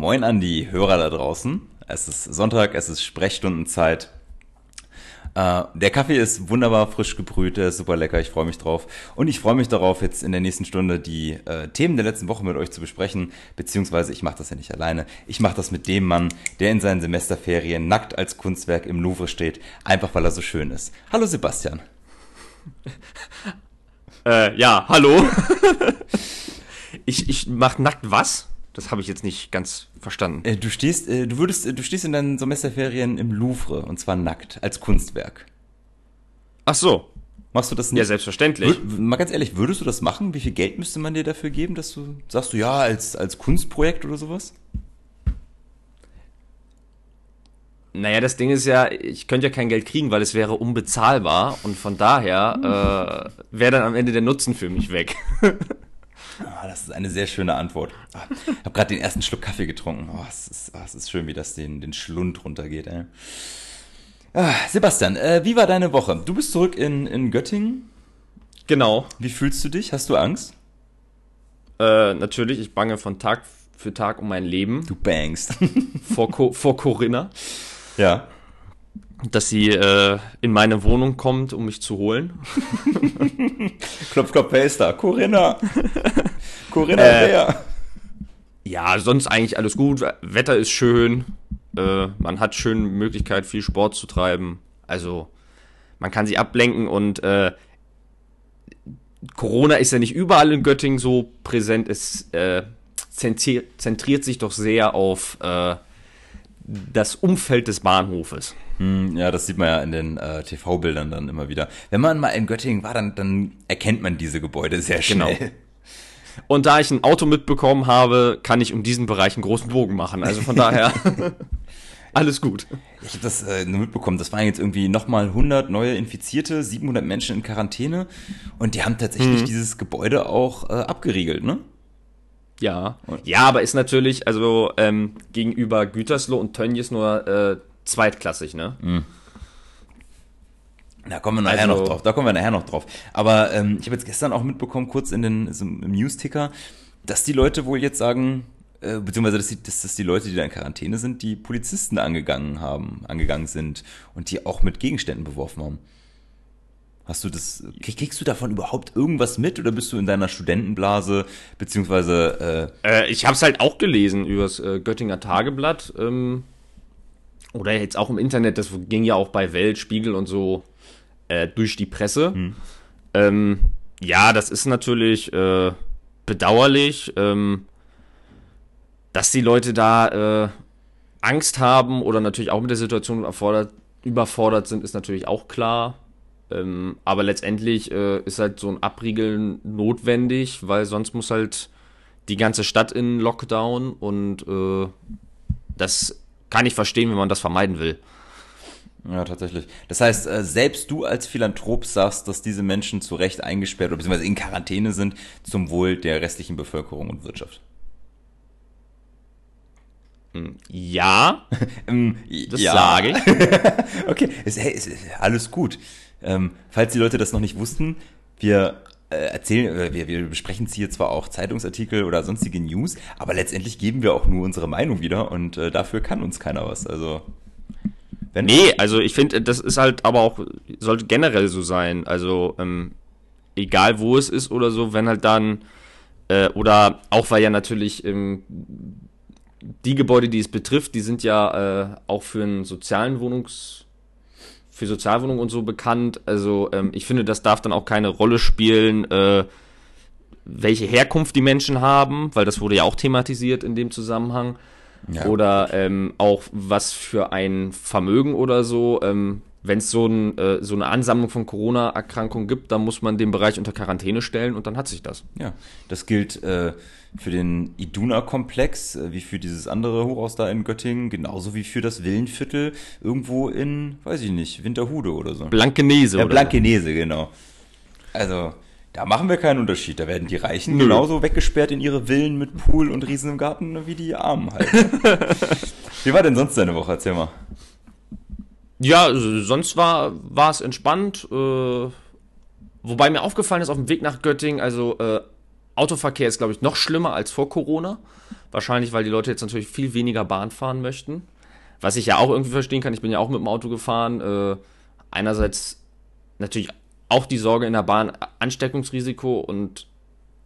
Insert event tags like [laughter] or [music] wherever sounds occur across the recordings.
Moin an die Hörer da draußen. Es ist Sonntag, es ist Sprechstundenzeit. Äh, der Kaffee ist wunderbar frisch gebrüht, der ist super lecker, ich freue mich drauf. Und ich freue mich darauf, jetzt in der nächsten Stunde die äh, Themen der letzten Woche mit euch zu besprechen. Beziehungsweise ich mache das ja nicht alleine. Ich mache das mit dem Mann, der in seinen Semesterferien nackt als Kunstwerk im Louvre steht, einfach weil er so schön ist. Hallo Sebastian. Äh, ja, hallo. [laughs] ich ich mache nackt was? Das habe ich jetzt nicht ganz verstanden. Äh, du stehst, äh, du würdest, äh, du stehst in deinen Semesterferien im Louvre und zwar nackt als Kunstwerk. Ach so. Machst du das nicht? Ja, selbstverständlich. Wür mal ganz ehrlich, würdest du das machen? Wie viel Geld müsste man dir dafür geben, dass du sagst du ja als als Kunstprojekt oder sowas? Naja, das Ding ist ja, ich könnte ja kein Geld kriegen, weil es wäre unbezahlbar und von daher äh, wäre dann am Ende der Nutzen für mich weg. [laughs] Ah, das ist eine sehr schöne Antwort. Ah, ich habe gerade den ersten Schluck Kaffee getrunken. Oh, es, ist, oh, es ist schön, wie das den, den Schlund runtergeht. Ey. Ah, Sebastian, äh, wie war deine Woche? Du bist zurück in, in Göttingen. Genau. Wie fühlst du dich? Hast du Angst? Äh, natürlich, ich bange von Tag für Tag um mein Leben. Du bangst. [laughs] vor, Co vor Corinna. Ja. Dass sie äh, in meine Wohnung kommt, um mich zu holen. [laughs] klopf, klopf, wer ist da? Corinna. [laughs] Corinna, äh, wer? Ja, sonst eigentlich alles gut. Wetter ist schön. Äh, man hat schöne Möglichkeit, viel Sport zu treiben. Also, man kann sich ablenken und äh, Corona ist ja nicht überall in Göttingen so präsent. Es äh, zentriert, zentriert sich doch sehr auf äh, das Umfeld des Bahnhofes. Hm, ja, das sieht man ja in den äh, TV-Bildern dann immer wieder. Wenn man mal in Göttingen war, dann, dann erkennt man diese Gebäude sehr schnell. Genau. Und da ich ein Auto mitbekommen habe, kann ich um diesen Bereich einen großen Bogen machen. Also von daher [laughs] alles gut. Ich habe das äh, nur mitbekommen. Das waren jetzt irgendwie nochmal 100 neue Infizierte, 700 Menschen in Quarantäne. Und die haben tatsächlich mhm. dieses Gebäude auch äh, abgeriegelt, ne? Ja. Ja, aber ist natürlich, also ähm, gegenüber Gütersloh und Tönnies nur äh, zweitklassig, ne? Mhm. Da kommen wir nachher also, noch drauf. Da kommen wir nachher noch drauf. Aber ähm, ich habe jetzt gestern auch mitbekommen, kurz in den so im News-Ticker, dass die Leute wohl jetzt sagen, äh, beziehungsweise dass, die, dass, dass die Leute, die da in Quarantäne sind, die Polizisten angegangen haben, angegangen sind und die auch mit Gegenständen beworfen haben. Hast du das, kriegst du davon überhaupt irgendwas mit oder bist du in deiner Studentenblase, beziehungsweise äh, äh Ich habe es halt auch gelesen übers äh, Göttinger Tageblatt ähm, oder jetzt auch im Internet, das ging ja auch bei Welt, Spiegel und so äh, durch die Presse. Hm. Ähm, ja, das ist natürlich äh, bedauerlich, ähm, dass die Leute da äh, Angst haben oder natürlich auch mit der Situation überfordert, überfordert sind, ist natürlich auch klar. Ähm, aber letztendlich äh, ist halt so ein Abriegeln notwendig, weil sonst muss halt die ganze Stadt in Lockdown und äh, das kann ich verstehen, wenn man das vermeiden will. Ja, tatsächlich. Das heißt, äh, selbst du als Philanthrop sagst, dass diese Menschen zu Recht eingesperrt oder beziehungsweise in Quarantäne sind zum Wohl der restlichen Bevölkerung und Wirtschaft. Hm, ja, [laughs] ähm, das ja. sage ich. [laughs] okay, ist, hey, ist, ist alles gut. Ähm, falls die Leute das noch nicht wussten, wir äh, erzählen, äh, wir, wir besprechen hier zwar auch Zeitungsartikel oder sonstige News, aber letztendlich geben wir auch nur unsere Meinung wieder und äh, dafür kann uns keiner was. Also wenn nee, also ich finde, das ist halt aber auch, sollte generell so sein. Also, ähm, egal wo es ist oder so, wenn halt dann, äh, oder auch weil ja natürlich ähm, die Gebäude, die es betrifft, die sind ja äh, auch für einen sozialen Wohnungs, für Sozialwohnungen und so bekannt. Also ähm, ich finde, das darf dann auch keine Rolle spielen, äh, welche Herkunft die Menschen haben, weil das wurde ja auch thematisiert in dem Zusammenhang. Ja. Oder ähm, auch was für ein Vermögen oder so. Ähm, Wenn es so, ein, äh, so eine Ansammlung von Corona-Erkrankungen gibt, dann muss man den Bereich unter Quarantäne stellen und dann hat sich das. Ja, das gilt äh, für den Iduna-Komplex, äh, wie für dieses andere Hochhaus da in Göttingen, genauso wie für das Villenviertel irgendwo in, weiß ich nicht, Winterhude oder so. Blankenese, ja, Blankenese, genau. Also, da machen wir keinen Unterschied. Da werden die Reichen Nö. genauso weggesperrt in ihre Villen mit Pool und Riesen im Garten wie die Armen halt. [laughs] wie war denn sonst deine Woche? Erzähl mal. Ja, sonst war, war es entspannt. Äh, wobei mir aufgefallen ist auf dem Weg nach Göttingen, also äh, Autoverkehr ist, glaube ich, noch schlimmer als vor Corona. Wahrscheinlich, weil die Leute jetzt natürlich viel weniger Bahn fahren möchten. Was ich ja auch irgendwie verstehen kann. Ich bin ja auch mit dem Auto gefahren. Äh, einerseits natürlich auch die Sorge in der Bahn, Ansteckungsrisiko und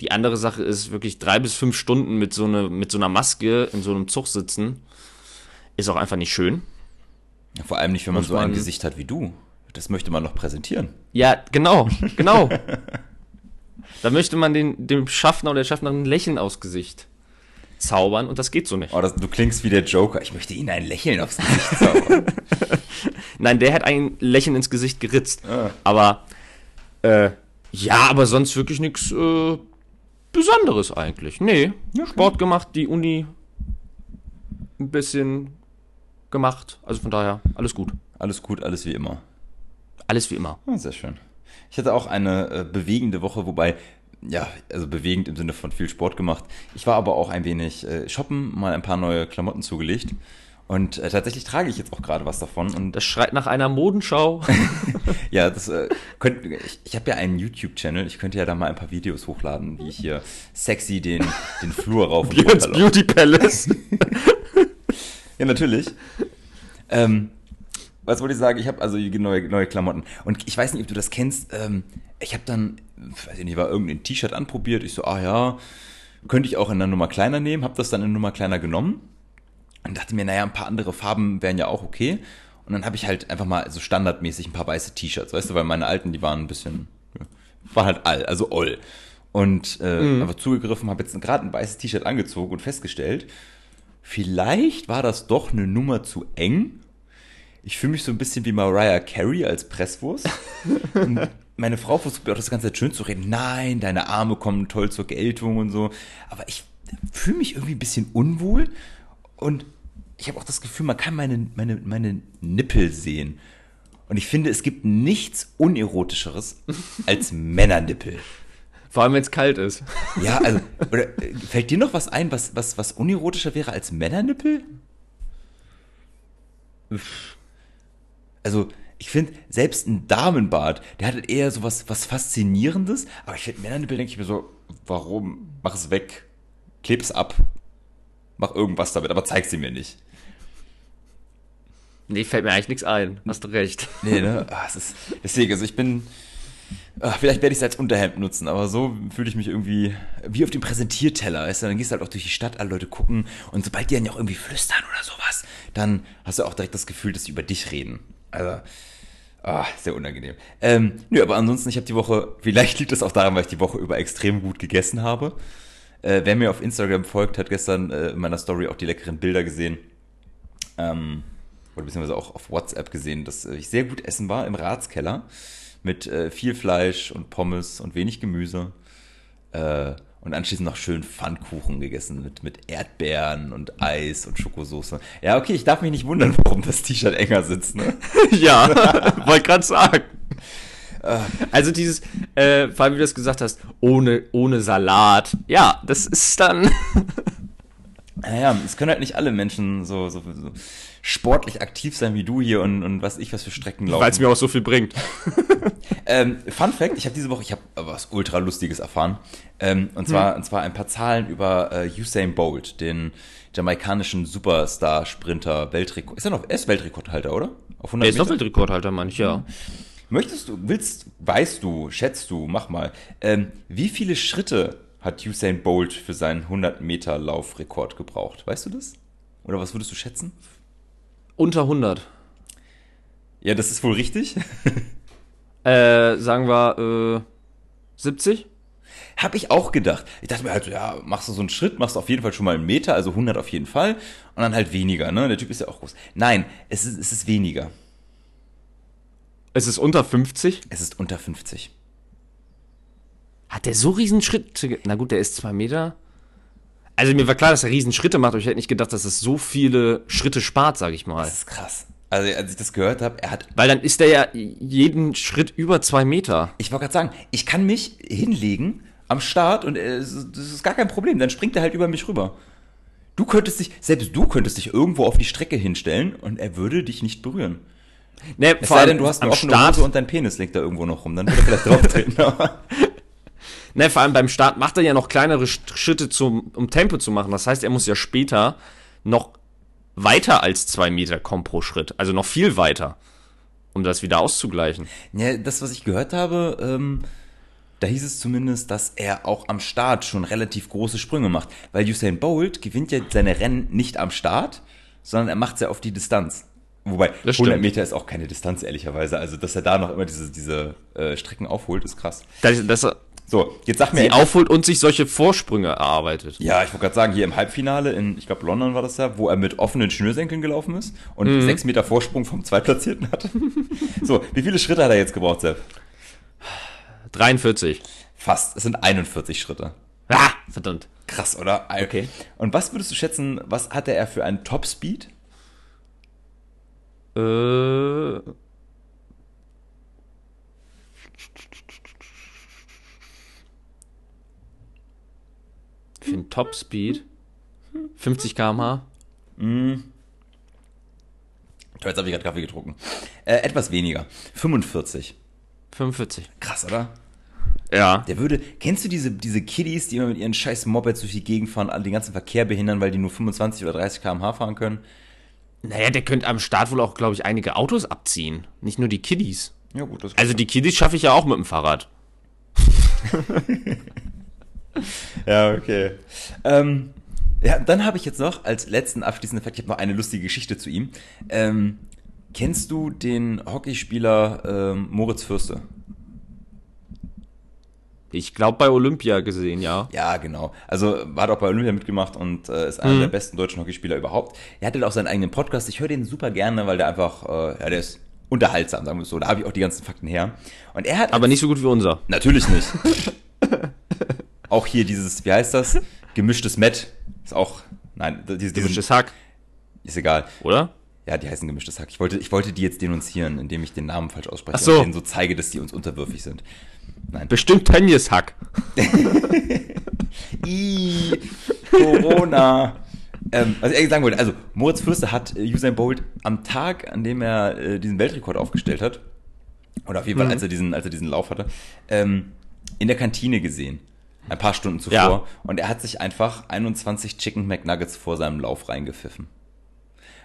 die andere Sache ist wirklich drei bis fünf Stunden mit so, eine, mit so einer Maske in so einem Zug sitzen. Ist auch einfach nicht schön. Ja, vor allem nicht, wenn man Muss so ein Gesicht hat wie du. Das möchte man noch präsentieren. Ja, genau, genau. [laughs] da möchte man den, dem Schaffner oder der Schaffnerin ein Lächeln aufs Gesicht zaubern und das geht so nicht. Oh, das, du klingst wie der Joker. Ich möchte Ihnen ein Lächeln aufs Gesicht zaubern. [laughs] Nein, der hat ein Lächeln ins Gesicht geritzt. Ah. Aber, äh, ja, aber sonst wirklich nichts äh, Besonderes eigentlich. Nee, ja, Sport gemacht, die Uni ein bisschen gemacht. Also von daher, alles gut. Alles gut, alles wie immer. Alles wie immer. Oh, sehr schön. Ich hatte auch eine äh, bewegende Woche, wobei, ja, also bewegend im Sinne von viel Sport gemacht. Ich war aber auch ein wenig äh, shoppen, mal ein paar neue Klamotten zugelegt. Und äh, tatsächlich trage ich jetzt auch gerade was davon. Und das schreit nach einer Modenschau. [laughs] ja, das äh, könnt, ich, ich habe ja einen YouTube-Channel. Ich könnte ja da mal ein paar Videos hochladen, wie ich hier sexy den, den Flur rauf und runter Beauty Palace. [laughs] ja, natürlich. Ähm, was wollte ich sagen? Ich habe also neue, neue Klamotten. Und ich weiß nicht, ob du das kennst. Ähm, ich habe dann, weiß ich nicht, war irgendein T-Shirt anprobiert. Ich so, ah ja, könnte ich auch in einer Nummer kleiner nehmen. Habe das dann in einer Nummer kleiner genommen und dachte mir, naja, ein paar andere Farben wären ja auch okay. Und dann habe ich halt einfach mal so standardmäßig ein paar weiße T-Shirts, weißt du, weil meine alten, die waren ein bisschen, war halt all, also all. Und äh, mhm. einfach zugegriffen, habe jetzt gerade ein weißes T-Shirt angezogen und festgestellt, vielleicht war das doch eine Nummer zu eng. Ich fühle mich so ein bisschen wie Mariah Carey als Presswurst. [laughs] meine Frau versucht mir auch das ganze Zeit schön zu reden. Nein, deine Arme kommen toll zur Geltung und so. Aber ich fühle mich irgendwie ein bisschen unwohl und ich habe auch das Gefühl, man kann meine, meine, meine Nippel sehen. Und ich finde, es gibt nichts unerotischeres [laughs] als Männernippel. Vor allem, wenn es kalt ist. Ja, also, oder äh, fällt dir noch was ein, was, was, was unerotischer wäre als Männernippel? Also, ich finde, selbst ein Damenbart, der hat eher so was, was Faszinierendes, aber ich finde, Männernippel denke ich mir so, warum? Mach es weg. Kleb es ab mach irgendwas damit, aber zeig sie mir nicht. Nee, fällt mir eigentlich nichts ein. Hast du recht. Nee, ne? Es ist, deswegen, also ich bin. Ach, vielleicht werde ich es als Unterhemd nutzen, aber so fühle ich mich irgendwie wie auf dem Präsentierteller. Weißt du? Dann gehst du halt auch durch die Stadt, alle Leute gucken und sobald die dann ja auch irgendwie flüstern oder sowas, dann hast du auch direkt das Gefühl, dass sie über dich reden. Also, ah, sehr unangenehm. Ähm, nö, aber ansonsten, ich habe die Woche, vielleicht liegt das auch daran, weil ich die Woche über extrem gut gegessen habe. Äh, wer mir auf Instagram folgt, hat gestern äh, in meiner Story auch die leckeren Bilder gesehen. Ähm, oder beziehungsweise auch auf WhatsApp gesehen, dass äh, ich sehr gut essen war im Ratskeller. Mit äh, viel Fleisch und Pommes und wenig Gemüse. Äh, und anschließend noch schön Pfannkuchen gegessen mit, mit Erdbeeren und Eis und Schokosoße. Ja, okay, ich darf mich nicht wundern, warum das T-Shirt enger sitzt, ne? [laughs] ja, [laughs] wollte gerade sagen. Also dieses, äh, vor allem wie du das gesagt hast, ohne, ohne Salat. Ja, das ist dann. [laughs] Naja, es können halt nicht alle Menschen so, so, so sportlich aktiv sein wie du hier und, und was ich was für Strecken laufen. Weil es mir auch so viel bringt. [laughs] ähm, Fun Fact, ich habe diese Woche, ich habe was ultra lustiges erfahren. Ähm, und zwar, hm. und zwar ein paar Zahlen über äh, Usain Bolt, den jamaikanischen Superstar-Sprinter, Weltrekord. Ist er noch, er ist Weltrekordhalter, oder? Auf 100 er ist noch Weltrekordhalter, manch, ja. Mhm. Möchtest du, willst, weißt du, schätzt du, mach mal, ähm, wie viele Schritte hat Usain Bolt für seinen 100 Meter Laufrekord gebraucht? Weißt du das? Oder was würdest du schätzen? Unter 100. Ja, das ist wohl richtig. [laughs] äh, sagen wir, äh, 70? Hab ich auch gedacht. Ich dachte mir halt, ja, machst du so einen Schritt, machst du auf jeden Fall schon mal einen Meter, also 100 auf jeden Fall. Und dann halt weniger, ne? Der Typ ist ja auch groß. Nein, es ist, es ist weniger. Es ist unter 50? Es ist unter 50. Hat der so riesen Schritte? Na gut, der ist zwei Meter. Also mir war klar, dass er riesen Schritte macht, aber ich hätte nicht gedacht, dass es so viele Schritte spart, sag ich mal. Das ist krass. Also als ich das gehört habe, er hat. Weil dann ist der ja jeden Schritt über zwei Meter. Ich wollte gerade sagen, ich kann mich hinlegen am Start und äh, das ist gar kein Problem. Dann springt er halt über mich rüber. Du könntest dich, selbst du könntest dich irgendwo auf die Strecke hinstellen und er würde dich nicht berühren. Ne, es vor sei denn, du hast eine offene Start Hose und dein Penis liegt da irgendwo noch rum, dann würde er vielleicht drauf treten. [laughs] Ne, vor allem beim Start macht er ja noch kleinere Schritte, zum, um Tempo zu machen. Das heißt, er muss ja später noch weiter als zwei Meter kommen pro Schritt. Also noch viel weiter, um das wieder auszugleichen. Ja, das, was ich gehört habe, ähm, da hieß es zumindest, dass er auch am Start schon relativ große Sprünge macht. Weil Usain Bolt gewinnt ja seine Rennen nicht am Start, sondern er macht es ja auf die Distanz. Wobei, Das 100 stimmt. Meter ist auch keine Distanz, ehrlicherweise. Also, dass er da noch immer diese, diese äh, Strecken aufholt, ist krass. Dass er So, jetzt sag mir. sie aufholt und sich solche Vorsprünge erarbeitet. ja, ich wollte gerade sagen, hier im Halbfinale in, ich glaube, London war das ja, wo er mit offenen Schnürsenkeln gelaufen ist und Mhm. sechs Meter Vorsprung vom Zweitplatzierten hatte. [laughs] so, wie viele Schritte hat er jetzt gebraucht, Sepp? 43. Fast. Es sind 41 Schritte. Ah, verdammt. Krass, oder? Okay. Und was würdest du schätzen, was hatte er für einen Top-Speed? Äh. Für den Topspeed 50 km/h. Toll, jetzt habe ich gerade Kaffee getrunken. Äh, etwas weniger. 45. 45. Krass, oder? Ja. Der würde, kennst du diese, diese Kiddies, die immer mit ihren scheiß Mopeds durch die Gegend fahren, den ganzen Verkehr behindern, weil die nur 25 oder 30 km/h fahren können? Naja, der könnte am Start wohl auch, glaube ich, einige Autos abziehen. Nicht nur die Kiddies. Ja, gut, das Also die Kiddies schaffe ich ja auch mit dem Fahrrad. [laughs] [laughs] Ja, okay. Ähm, ja, dann habe ich jetzt noch als letzten abschließenden Fakt, ich habe noch eine lustige Geschichte zu ihm. Ähm, kennst du den Hockeyspieler ähm, Moritz Fürste? Ich glaube bei Olympia gesehen, ja. Ja, genau. Also hat auch bei Olympia mitgemacht und äh, ist einer der besten deutschen Hockeyspieler überhaupt. Er hatte auch seinen eigenen Podcast. Ich höre den super gerne, weil der einfach, äh, ja, der ist unterhaltsam, sagen wir es so. Da habe ich auch die ganzen Fakten her. Und er hat Aber nicht so gut wie unser. Natürlich nicht. [laughs] auch hier dieses, wie heißt das? [laughs] Gemischtes Met. Ist auch, nein, diese, diese Gemischtes Hack, ist egal. oder? Ja, die heißen gemischtes Hack. Ich wollte, ich wollte die jetzt denunzieren, indem ich den Namen falsch ausspreche Ach so. und denen so zeige, dass die uns unterwürfig sind. Nein. Bestimmt Tönnies Hack. [laughs] I, Corona. ähm, was ich eigentlich sagen wollte, also Moritz Fürste hat äh, Usain Bolt am Tag, an dem er äh, diesen Weltrekord aufgestellt hat, oder auf jeden Fall, als er diesen, als er diesen Lauf hatte, ähm, in der Kantine gesehen. Ein paar Stunden zuvor. Ja. Und er hat sich einfach 21 Chicken McNuggets vor seinem Lauf reingepfiffen.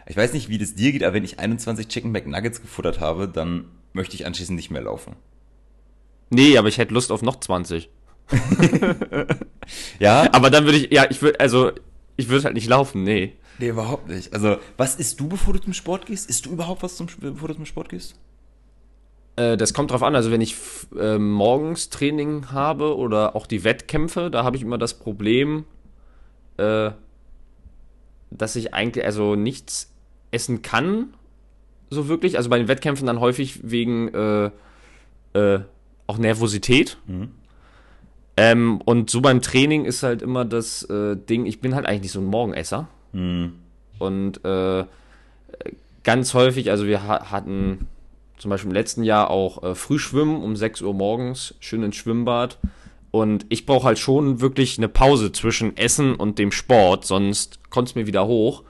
Ich weiß nicht, wie das dir geht, aber wenn ich 21 Chicken McNuggets gefuttert habe, dann möchte ich anschließend nicht mehr laufen. Nee, aber ich hätte Lust auf noch 20. [laughs] Ja, Aber dann würde ich, ja, ich würde, also, ich würde halt nicht laufen, nee. Nee, überhaupt nicht. Also, was isst du, bevor du zum Sport gehst? Isst du überhaupt was, zum, bevor du zum Sport gehst? Äh, das kommt drauf an, also wenn ich äh, morgens Training habe oder auch die Wettkämpfe, da habe ich immer das Problem, äh, dass ich eigentlich also nichts essen kann, so wirklich. Also bei den Wettkämpfen dann häufig wegen äh, äh, auch Nervosität. Ähm, und so beim Training ist halt immer das äh, Ding, ich bin halt eigentlich nicht so ein Morgenesser. Und äh, ganz häufig, also wir ha hatten zum Beispiel im letzten Jahr auch äh, Frühschwimmen um 6 Uhr morgens, schön ins Schwimmbad. Und ich brauche halt schon wirklich eine Pause zwischen Essen und dem Sport, sonst kommt es mir wieder hoch.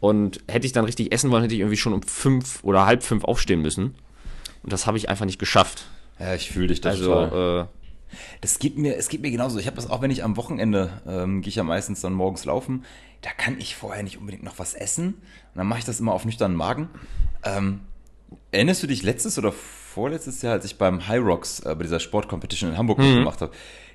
Und hätte ich dann richtig essen wollen, hätte ich irgendwie schon um fünf oder halb fünf aufstehen müssen. Und das habe ich einfach nicht geschafft. Ja, ich fühle dich das Also, total. äh, Das geht mir, es geht mir genauso. Ich habe das auch, wenn ich am Wochenende ähm, gehe ich ja meistens dann morgens laufen. Da kann ich vorher nicht unbedingt noch was essen. Und dann mache ich das immer auf nüchternen Magen. Ähm, erinnerst du dich letztes oder vorletztes Jahr, als ich beim High Rocks äh, bei dieser Sportcompetition in Hamburg mitgemacht habe?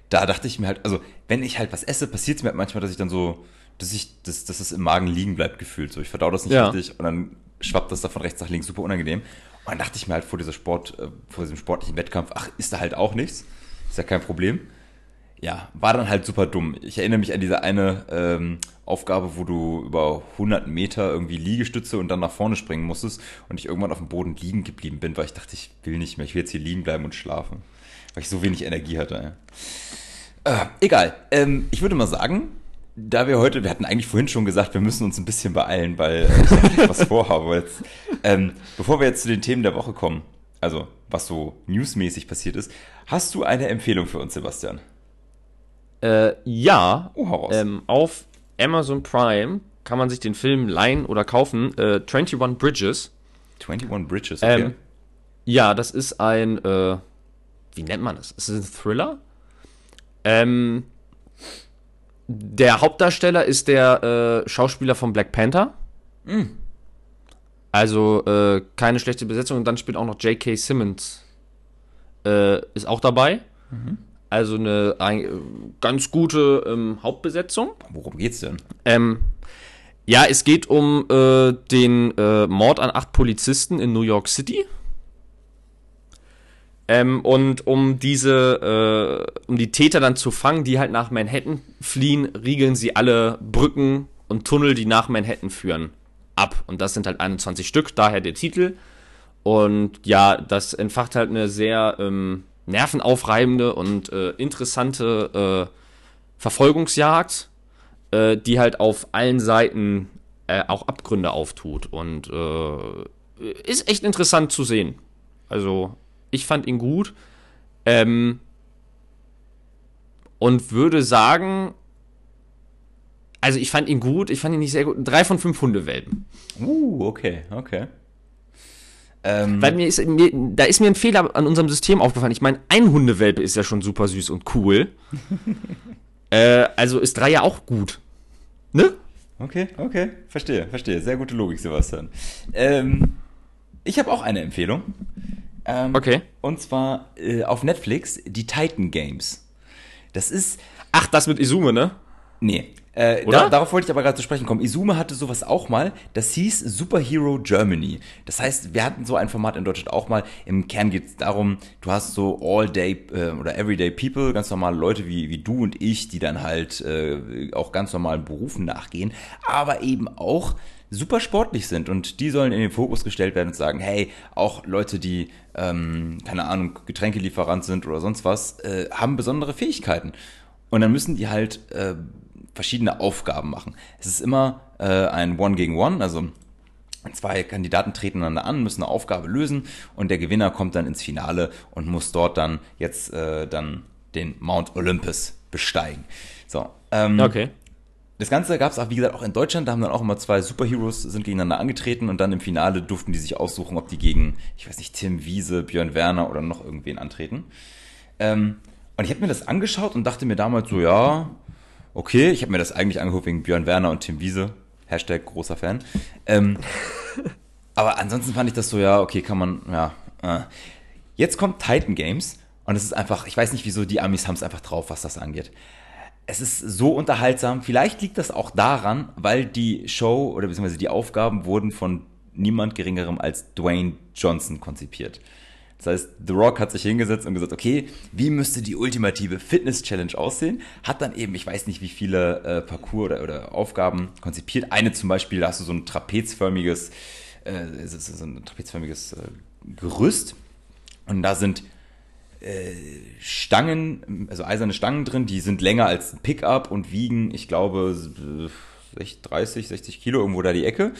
Da dachte ich mir halt, also wenn ich halt was esse, passiert es mir halt manchmal, dass ich dann so, dass ich, dass, dass es im Magen liegen bleibt gefühlt. So, ich verdau das nicht Ja. richtig und dann schwappt das da von rechts nach links, super unangenehm. Und dann dachte ich mir halt vor dieser Sport, äh, vor diesem sportlichen Wettkampf, ach, ist da halt auch nichts. Ist ja kein Problem. Ja, war dann halt super dumm. Ich erinnere mich an diese eine ähm, Aufgabe, wo du über 100 Meter irgendwie Liegestütze und dann nach vorne springen musstest und ich irgendwann auf dem Boden liegen geblieben bin, weil ich dachte, ich will nicht mehr, ich will jetzt hier liegen bleiben und schlafen, weil ich so wenig Energie hatte. Ja. Äh, egal. Ähm, ich würde mal sagen, da wir heute, wir hatten eigentlich vorhin schon gesagt, wir müssen uns ein bisschen beeilen, weil äh, ich was vorhabe. Jetzt, ähm, bevor wir jetzt zu den Themen der Woche kommen, also was so newsmäßig passiert ist, hast du eine Empfehlung für uns, Sebastian? Äh, ja, Oh, ähm, auf Amazon Prime kann man sich den Film leihen oder kaufen. Äh, 21 Bridges. 21 Bridges, okay. Ähm, ja, das ist ein, äh, wie nennt man das? Ist es ein Thriller? Ähm, der Hauptdarsteller ist der äh, Schauspieler von Black Panther. Mhm. Also äh, keine schlechte Besetzung. Und dann spielt auch noch J.K. Simmons. Äh, ist auch dabei. Mhm. Also eine ein, ganz gute ähm, Hauptbesetzung. Worum geht's denn? Ähm, ja, es geht um äh, den äh, Mord an acht Polizisten in New York City. Ähm, und um diese, äh, um die Täter dann zu fangen, die halt nach Manhattan fliehen, riegeln sie alle Brücken und Tunnel, die nach Manhattan führen, ab. Und das sind halt 21 Stück, daher der Titel. Und ja, das entfacht halt eine sehr ähm, nervenaufreibende und äh, interessante äh, Verfolgungsjagd, äh, die halt auf allen Seiten äh, auch Abgründe auftut. Und äh, ist echt interessant zu sehen. Also ich fand ihn gut. Ähm, und würde sagen, also ich fand ihn gut, ich fand ihn nicht sehr gut. Drei von fünf Hundewelpen. Uh, okay, okay. Ähm, Weil mir ist, mir, da ist mir ein Fehler an unserem System aufgefallen. Ich meine, ein Hundewelpe ist ja schon super süß und cool. [laughs] äh, also ist drei ja auch gut. Ne? Okay, okay, verstehe, verstehe. Sehr gute Logik, Sebastian. Ähm, ich habe auch eine Empfehlung. Ähm, okay. Und zwar äh, auf Netflix die Titan Games. Das ist. Ach, das mit Izume, ne? Nee. Äh, da, darauf wollte ich aber gerade zu sprechen kommen. Izume hatte sowas auch mal. Das hieß Superhero Germany. Das heißt, wir hatten so ein Format in Deutschland auch mal. Im Kern geht es darum, du hast so All-Day äh, oder Everyday People, ganz normale Leute wie, wie du und ich, die dann halt äh, auch ganz normalen Berufen nachgehen, aber eben auch super sportlich sind und die sollen in den Fokus gestellt werden und sagen, hey, auch Leute, die, ähm, keine Ahnung, Getränkelieferant sind oder sonst was, äh, haben besondere Fähigkeiten. Und dann müssen die halt äh, verschiedene Aufgaben machen. Es ist immer äh, ein One gegen One, also zwei Kandidaten treten einander an, müssen eine Aufgabe lösen und der Gewinner kommt dann ins Finale und muss dort dann jetzt äh, dann den Mount Olympus besteigen. So. Ähm, okay. Das Ganze gab es auch, wie gesagt, auch in Deutschland. Da haben dann auch immer zwei Superheroes sind gegeneinander angetreten und dann im Finale durften die sich aussuchen, ob die gegen, ich weiß nicht, Tim Wiese, Björn Werner oder noch irgendwen antreten. Ähm, und ich habe mir das angeschaut und dachte mir damals so, ja, okay, ich habe mir das eigentlich angeguckt wegen Björn Werner und Tim Wiese. Hashtag großer Fan. Ähm, [laughs] aber ansonsten fand ich das so, ja, okay, kann man, ja. Äh. Jetzt kommt Titan Games und es ist einfach, ich weiß nicht wieso, die Amis haben es einfach drauf, was das angeht es ist so unterhaltsam. Vielleicht liegt das auch daran, weil die Show oder beziehungsweise die Aufgaben wurden von niemand geringerem als Dwayne Johnson konzipiert. Das heißt, The Rock hat sich hingesetzt und gesagt, okay, wie müsste die ultimative Fitness-Challenge aussehen? Hat dann eben, ich weiß nicht, wie viele äh, Parcours oder, oder, Aufgaben konzipiert. Eine zum Beispiel, da hast du so ein trapezförmiges, äh, so ein trapezförmiges äh, Gerüst und da sind äh, Stangen, also eiserne Stangen drin, die sind länger als ein Pickup und wiegen, ich glaube, 30, 60 Kilo irgendwo da die Ecke.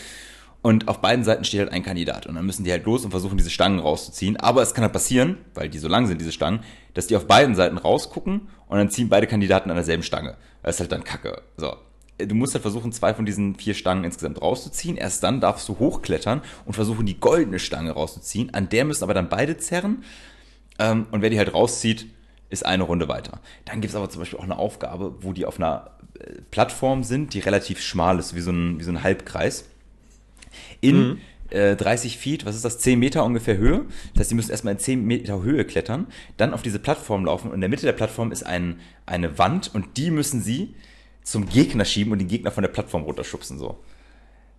Und auf beiden Seiten steht halt ein Kandidat. Und dann müssen die halt los und versuchen, diese Stangen rauszuziehen. Aber es kann halt passieren, weil die so lang sind, diese Stangen, dass die auf beiden Seiten rausgucken und dann ziehen beide Kandidaten an derselben Stange. Das ist halt dann Kacke. So. Du musst halt versuchen, zwei von diesen vier Stangen insgesamt rauszuziehen. Erst dann darfst du hochklettern und versuchen, die goldene Stange rauszuziehen. An der müssen aber dann beide zerren. Ähm, und wer die halt rauszieht, ist eine Runde weiter. Dann gibt es aber zum Beispiel auch eine Aufgabe, wo die auf einer äh, Plattform sind, die relativ schmal ist, wie so ein, wie so ein Halbkreis. In mhm. äh, 30 Feet, was ist das, 10 Meter ungefähr Höhe. Das heißt, die müssen erstmal in 10 Meter Höhe klettern, dann auf diese Plattform laufen und in der Mitte der Plattform ist ein, eine Wand und die müssen sie zum Gegner schieben und den Gegner von der Plattform runterschubsen. So.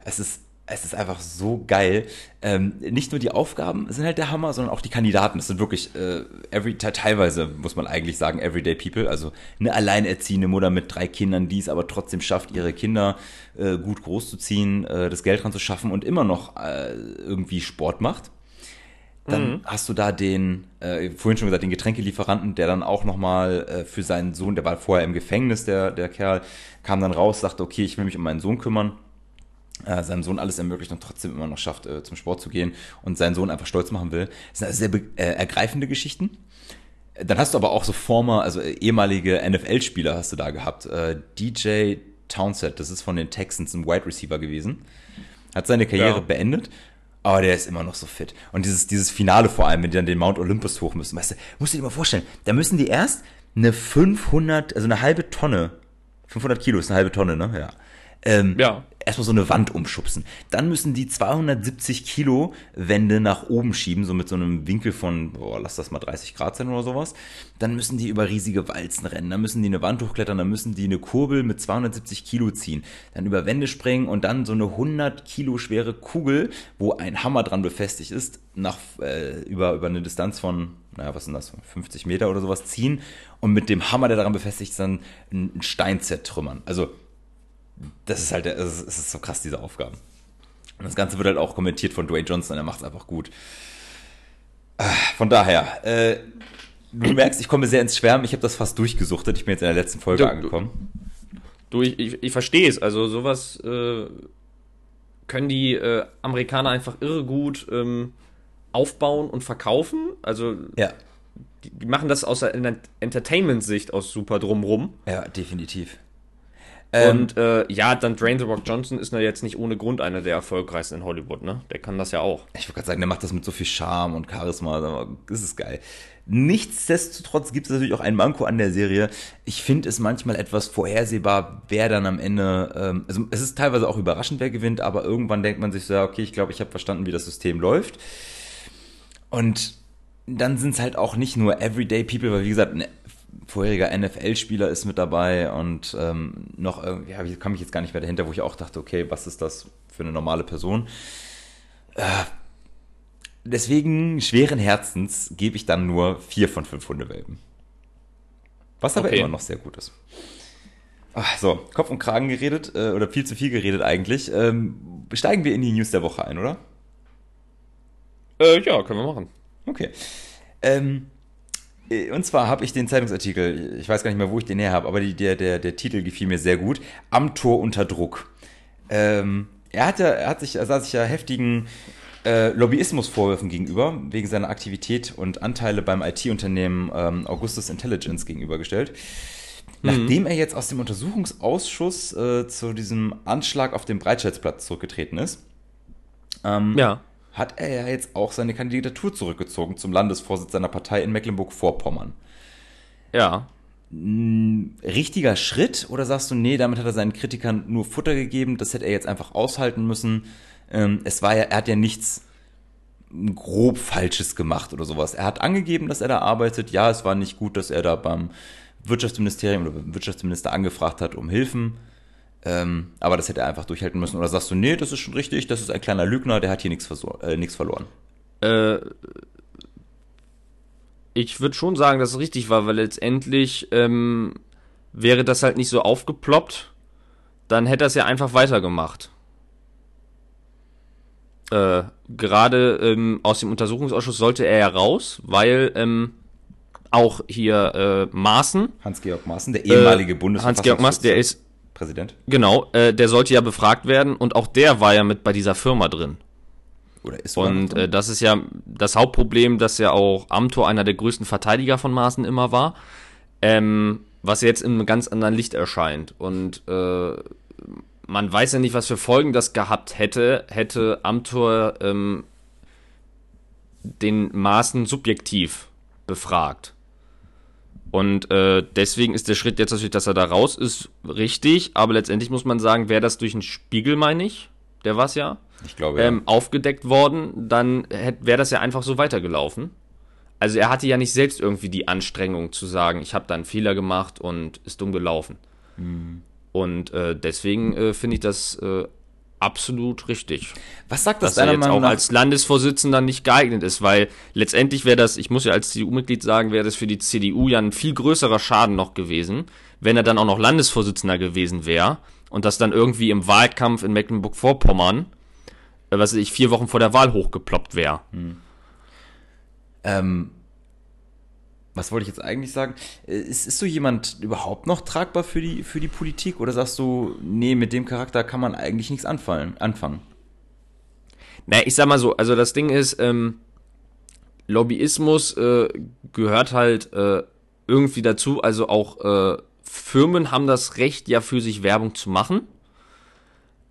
Es ist es ist einfach so geil. Ähm, nicht nur die Aufgaben sind halt der Hammer, sondern auch die Kandidaten. Es sind wirklich äh, every, teilweise, muss man eigentlich sagen, everyday people. Also eine alleinerziehende Mutter mit drei Kindern, die es aber trotzdem schafft, ihre Kinder äh, gut großzuziehen, äh, das Geld dran zu schaffen und immer noch äh, irgendwie Sport macht. Dann mhm. hast du da den, äh, vorhin schon gesagt, den Getränkelieferanten, der dann auch nochmal äh, für seinen Sohn, der war vorher im Gefängnis, der, der Kerl, kam dann raus, sagte, okay, ich will mich um meinen Sohn kümmern äh, seinem Sohn alles ermöglicht und trotzdem immer noch schafft, äh, zum Sport zu gehen und seinen Sohn einfach stolz machen will. Das sind also sehr äh, ergreifende Geschichten. Dann hast du aber auch so former, also äh, ehemalige NFL-Spieler hast du da gehabt. Äh, DJ Townsend, das ist von den Texans ein Wide Receiver gewesen. Hat seine Karriere ja. beendet, aber der ist immer noch so fit. Und dieses, dieses Finale vor allem, wenn die dann den Mount Olympus hoch müssen, weißt du, musst du dir mal vorstellen, da müssen die erst eine 500, also eine halbe Tonne, 500 Kilo ist eine halbe Tonne, ne? Ja. Ähm, Ja. Erstmal so eine Wand umschubsen. Dann müssen die 270 Kilo Wände nach oben schieben, so mit so einem Winkel von, boah, lass das mal 30 Grad sein oder sowas. Dann müssen die über riesige Walzen rennen, dann müssen die eine Wand hochklettern, dann müssen die eine Kurbel mit 270 Kilo ziehen, dann über Wände springen und dann so eine 100 Kilo schwere Kugel, wo ein Hammer dran befestigt ist, nach, äh, über, über eine Distanz von, naja, was sind das, 50 Meter oder sowas ziehen und mit dem Hammer, der daran befestigt ist, dann einen Stein zertrümmern. Also, das ist halt, es ist, so krass, diese Aufgaben. Und das Ganze wird halt auch kommentiert von Dwayne Johnson, er macht es einfach gut. Ah, Von daher, äh, du merkst, ich komme sehr ins Schwärmen, ich habe das fast durchgesuchtet, ich bin jetzt in der letzten Folge Du- angekommen. Du, ich, ich, ich verstehe es. Also sowas äh, können die äh, Amerikaner einfach irre gut ähm, aufbauen und verkaufen. Also Ja, die, die machen das aus der Ent- Entertainment-Sicht aus super drumrum. ja, definitiv. Ähm, Und äh, ja, dann Dwayne The Rock Johnson ist ja jetzt nicht ohne Grund einer der erfolgreichsten in Hollywood, ne? Der kann das ja auch. Ich wollte gerade sagen, der macht das mit so viel Charme und Charisma, aber das ist geil. Nichtsdestotrotz gibt es natürlich auch ein Manko an der Serie. Ich finde es manchmal etwas vorhersehbar, wer dann am Ende, ähm, also es ist teilweise auch überraschend, wer gewinnt, aber irgendwann denkt man sich so, ja, okay, ich glaube, ich habe verstanden, wie das System läuft. Und dann sind es halt auch nicht nur Everyday People, weil wie gesagt, ein vorheriger NFL-Spieler ist mit dabei und ähm, noch irgendwie, ja, ich kam ich jetzt gar nicht mehr dahinter, wo ich auch dachte, okay, was ist das für eine normale Person? Deswegen schweren Herzens gebe ich dann nur vier von fünf Hundewelpen. Was aber Okay. immer noch sehr gut ist. Ach, so, Kopf und Kragen geredet, äh, oder viel zu viel geredet eigentlich. Ähm, steigen wir in die News der Woche ein, oder? Äh, ja, können wir machen. Okay. Ähm, äh, und zwar habe ich den Zeitungsartikel, ich weiß gar nicht mehr, wo ich den her habe, aber die, der, der, der Titel gefiel mir sehr gut. Am Tor unter Druck. Ähm, er, hat ja, er hat sich, er sah sich ja heftigen äh, Lobbyismusvorwürfen gegenüber, wegen seiner Aktivität und Anteile beim IT-Unternehmen ähm, Augustus Intelligence gegenübergestellt. Nachdem er jetzt aus dem Untersuchungsausschuss äh, zu diesem Anschlag auf dem Breitscheidplatz zurückgetreten ist, ähm, Ja. Hat er ja jetzt auch seine Kandidatur zurückgezogen zum Landesvorsitz seiner Partei in Mecklenburg-Vorpommern. Ja. Richtiger Schritt oder sagst du, nee, damit hat er seinen Kritikern nur Futter gegeben, das hätte er jetzt einfach aushalten müssen. Ähm, es war ja, er hat ja nichts grob Falsches gemacht oder sowas. Er hat angegeben, dass er da arbeitet. Ja, es war nicht gut, dass er da beim Wirtschaftsministerium oder beim Wirtschaftsminister angefragt hat um Hilfen. Ähm, aber das hätte er einfach durchhalten müssen. Oder sagst du, nee, das ist schon richtig, das ist ein kleiner Lügner, der hat hier nichts, äh, verloren. Äh, ich würde schon sagen, dass es richtig war, weil letztendlich ähm, wäre das halt nicht so aufgeploppt, dann hätte er es ja einfach weitergemacht. Äh, gerade ähm, aus dem Untersuchungsausschuss sollte er ja raus, weil ähm, auch hier äh, Maaßen, Hans-Georg Maaßen, der ehemalige äh, Hans-Georg Maaßen, der ist, Präsident. genau, äh, der sollte ja befragt werden und auch der war ja mit bei dieser Firma drin. Oder ist Und äh, das ist ja das Hauptproblem, dass ja auch Amtor einer der größten Verteidiger von Maaßen immer war, ähm, was jetzt in einem ganz anderen Licht erscheint. Und äh, man weiß ja nicht, was für Folgen das gehabt hätte, hätte Amtor ähm, den Maaßen subjektiv befragt. Und äh, deswegen ist der Schritt jetzt natürlich, dass er da raus ist, richtig, aber letztendlich muss man sagen, wäre das durch einen Spiegel, meine ich, der war es ja, ich glaube, ähm, aufgedeckt worden, dann wäre das ja einfach so weitergelaufen. Also er hatte ja nicht selbst irgendwie die Anstrengung zu sagen, ich habe da einen Fehler gemacht und ist dumm gelaufen. Und äh, deswegen äh, finde ich das äh, absolut richtig. Was sagt das dass er jetzt Meinung auch nach? als Landesvorsitzender nicht geeignet ist, weil letztendlich wäre das, ich muss ja als CDU-Mitglied sagen, wäre das für die CDU ja ein viel größerer Schaden noch gewesen, wenn er dann auch noch Landesvorsitzender gewesen wäre und das dann irgendwie im Wahlkampf in Mecklenburg-Vorpommern, äh, was weiß ich, vier Wochen vor der Wahl hochgeploppt wäre. ähm, was wollte ich jetzt eigentlich sagen? Äh, Ist, ist so jemand überhaupt noch tragbar für die, für die Politik? Oder sagst du, nee, mit dem Charakter kann man eigentlich nichts anfallen, anfangen? Na, ich sag mal so, also das Ding ist, ähm, Lobbyismus äh, gehört halt äh, irgendwie dazu, also auch äh, Firmen haben das Recht, ja für sich Werbung zu machen.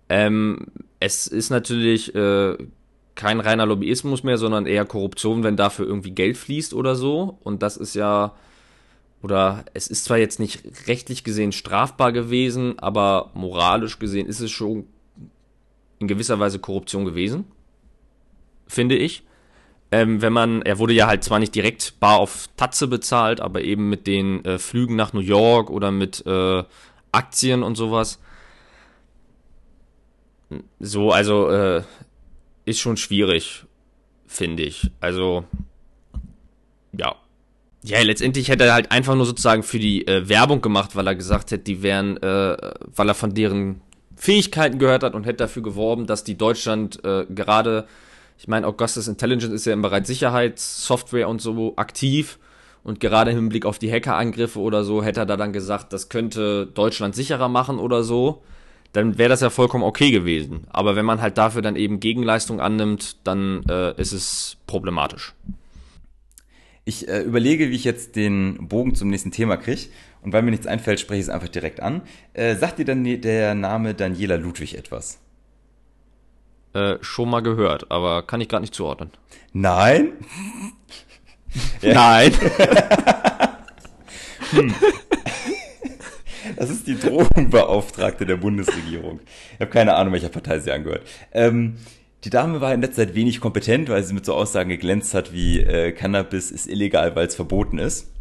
Ähm, es ist natürlich äh, kein reiner Lobbyismus mehr, sondern eher Korruption, wenn dafür irgendwie Geld fließt oder so. Und das ist ja oder es ist zwar jetzt nicht rechtlich gesehen strafbar gewesen, aber moralisch gesehen ist es schon in gewisser Weise Korruption gewesen, finde ich. Ähm, wenn man, er wurde ja halt zwar nicht direkt bar auf Tatze bezahlt, aber eben mit den äh, Flügen nach New York oder mit äh, Aktien und sowas. So, also äh, ist schon schwierig, finde ich. Also, ja. Ja, letztendlich hätte er halt einfach nur sozusagen für die äh, Werbung gemacht, weil er gesagt hätte, die wären, äh, weil er von deren Fähigkeiten gehört hat und hätte dafür geworben, dass die Deutschland äh, gerade, ich meine, Augustus Intelligence ist ja im Bereich Sicherheitssoftware und so aktiv und gerade im Hinblick auf die Hackerangriffe oder so, hätte er da dann gesagt, das könnte Deutschland sicherer machen oder so dann wäre das ja vollkommen okay gewesen. Aber wenn man halt dafür dann eben Gegenleistung annimmt, dann äh, ist es problematisch. Ich äh, überlege, wie ich jetzt den Bogen zum nächsten Thema kriege. Und weil mir nichts einfällt, spreche ich es einfach direkt an. Äh, sagt dir dann der Name Daniela Ludwig etwas? Äh, schon mal gehört, aber kann ich gerade nicht zuordnen. Nein? [laughs] Nein. [laughs] hm. Das ist die Drogenbeauftragte der Bundesregierung. Ich habe keine Ahnung, welcher Partei sie angehört. Ähm, die Dame war in letzter Zeit wenig kompetent, weil sie mit so Aussagen geglänzt hat wie äh, Cannabis ist illegal, weil es verboten ist.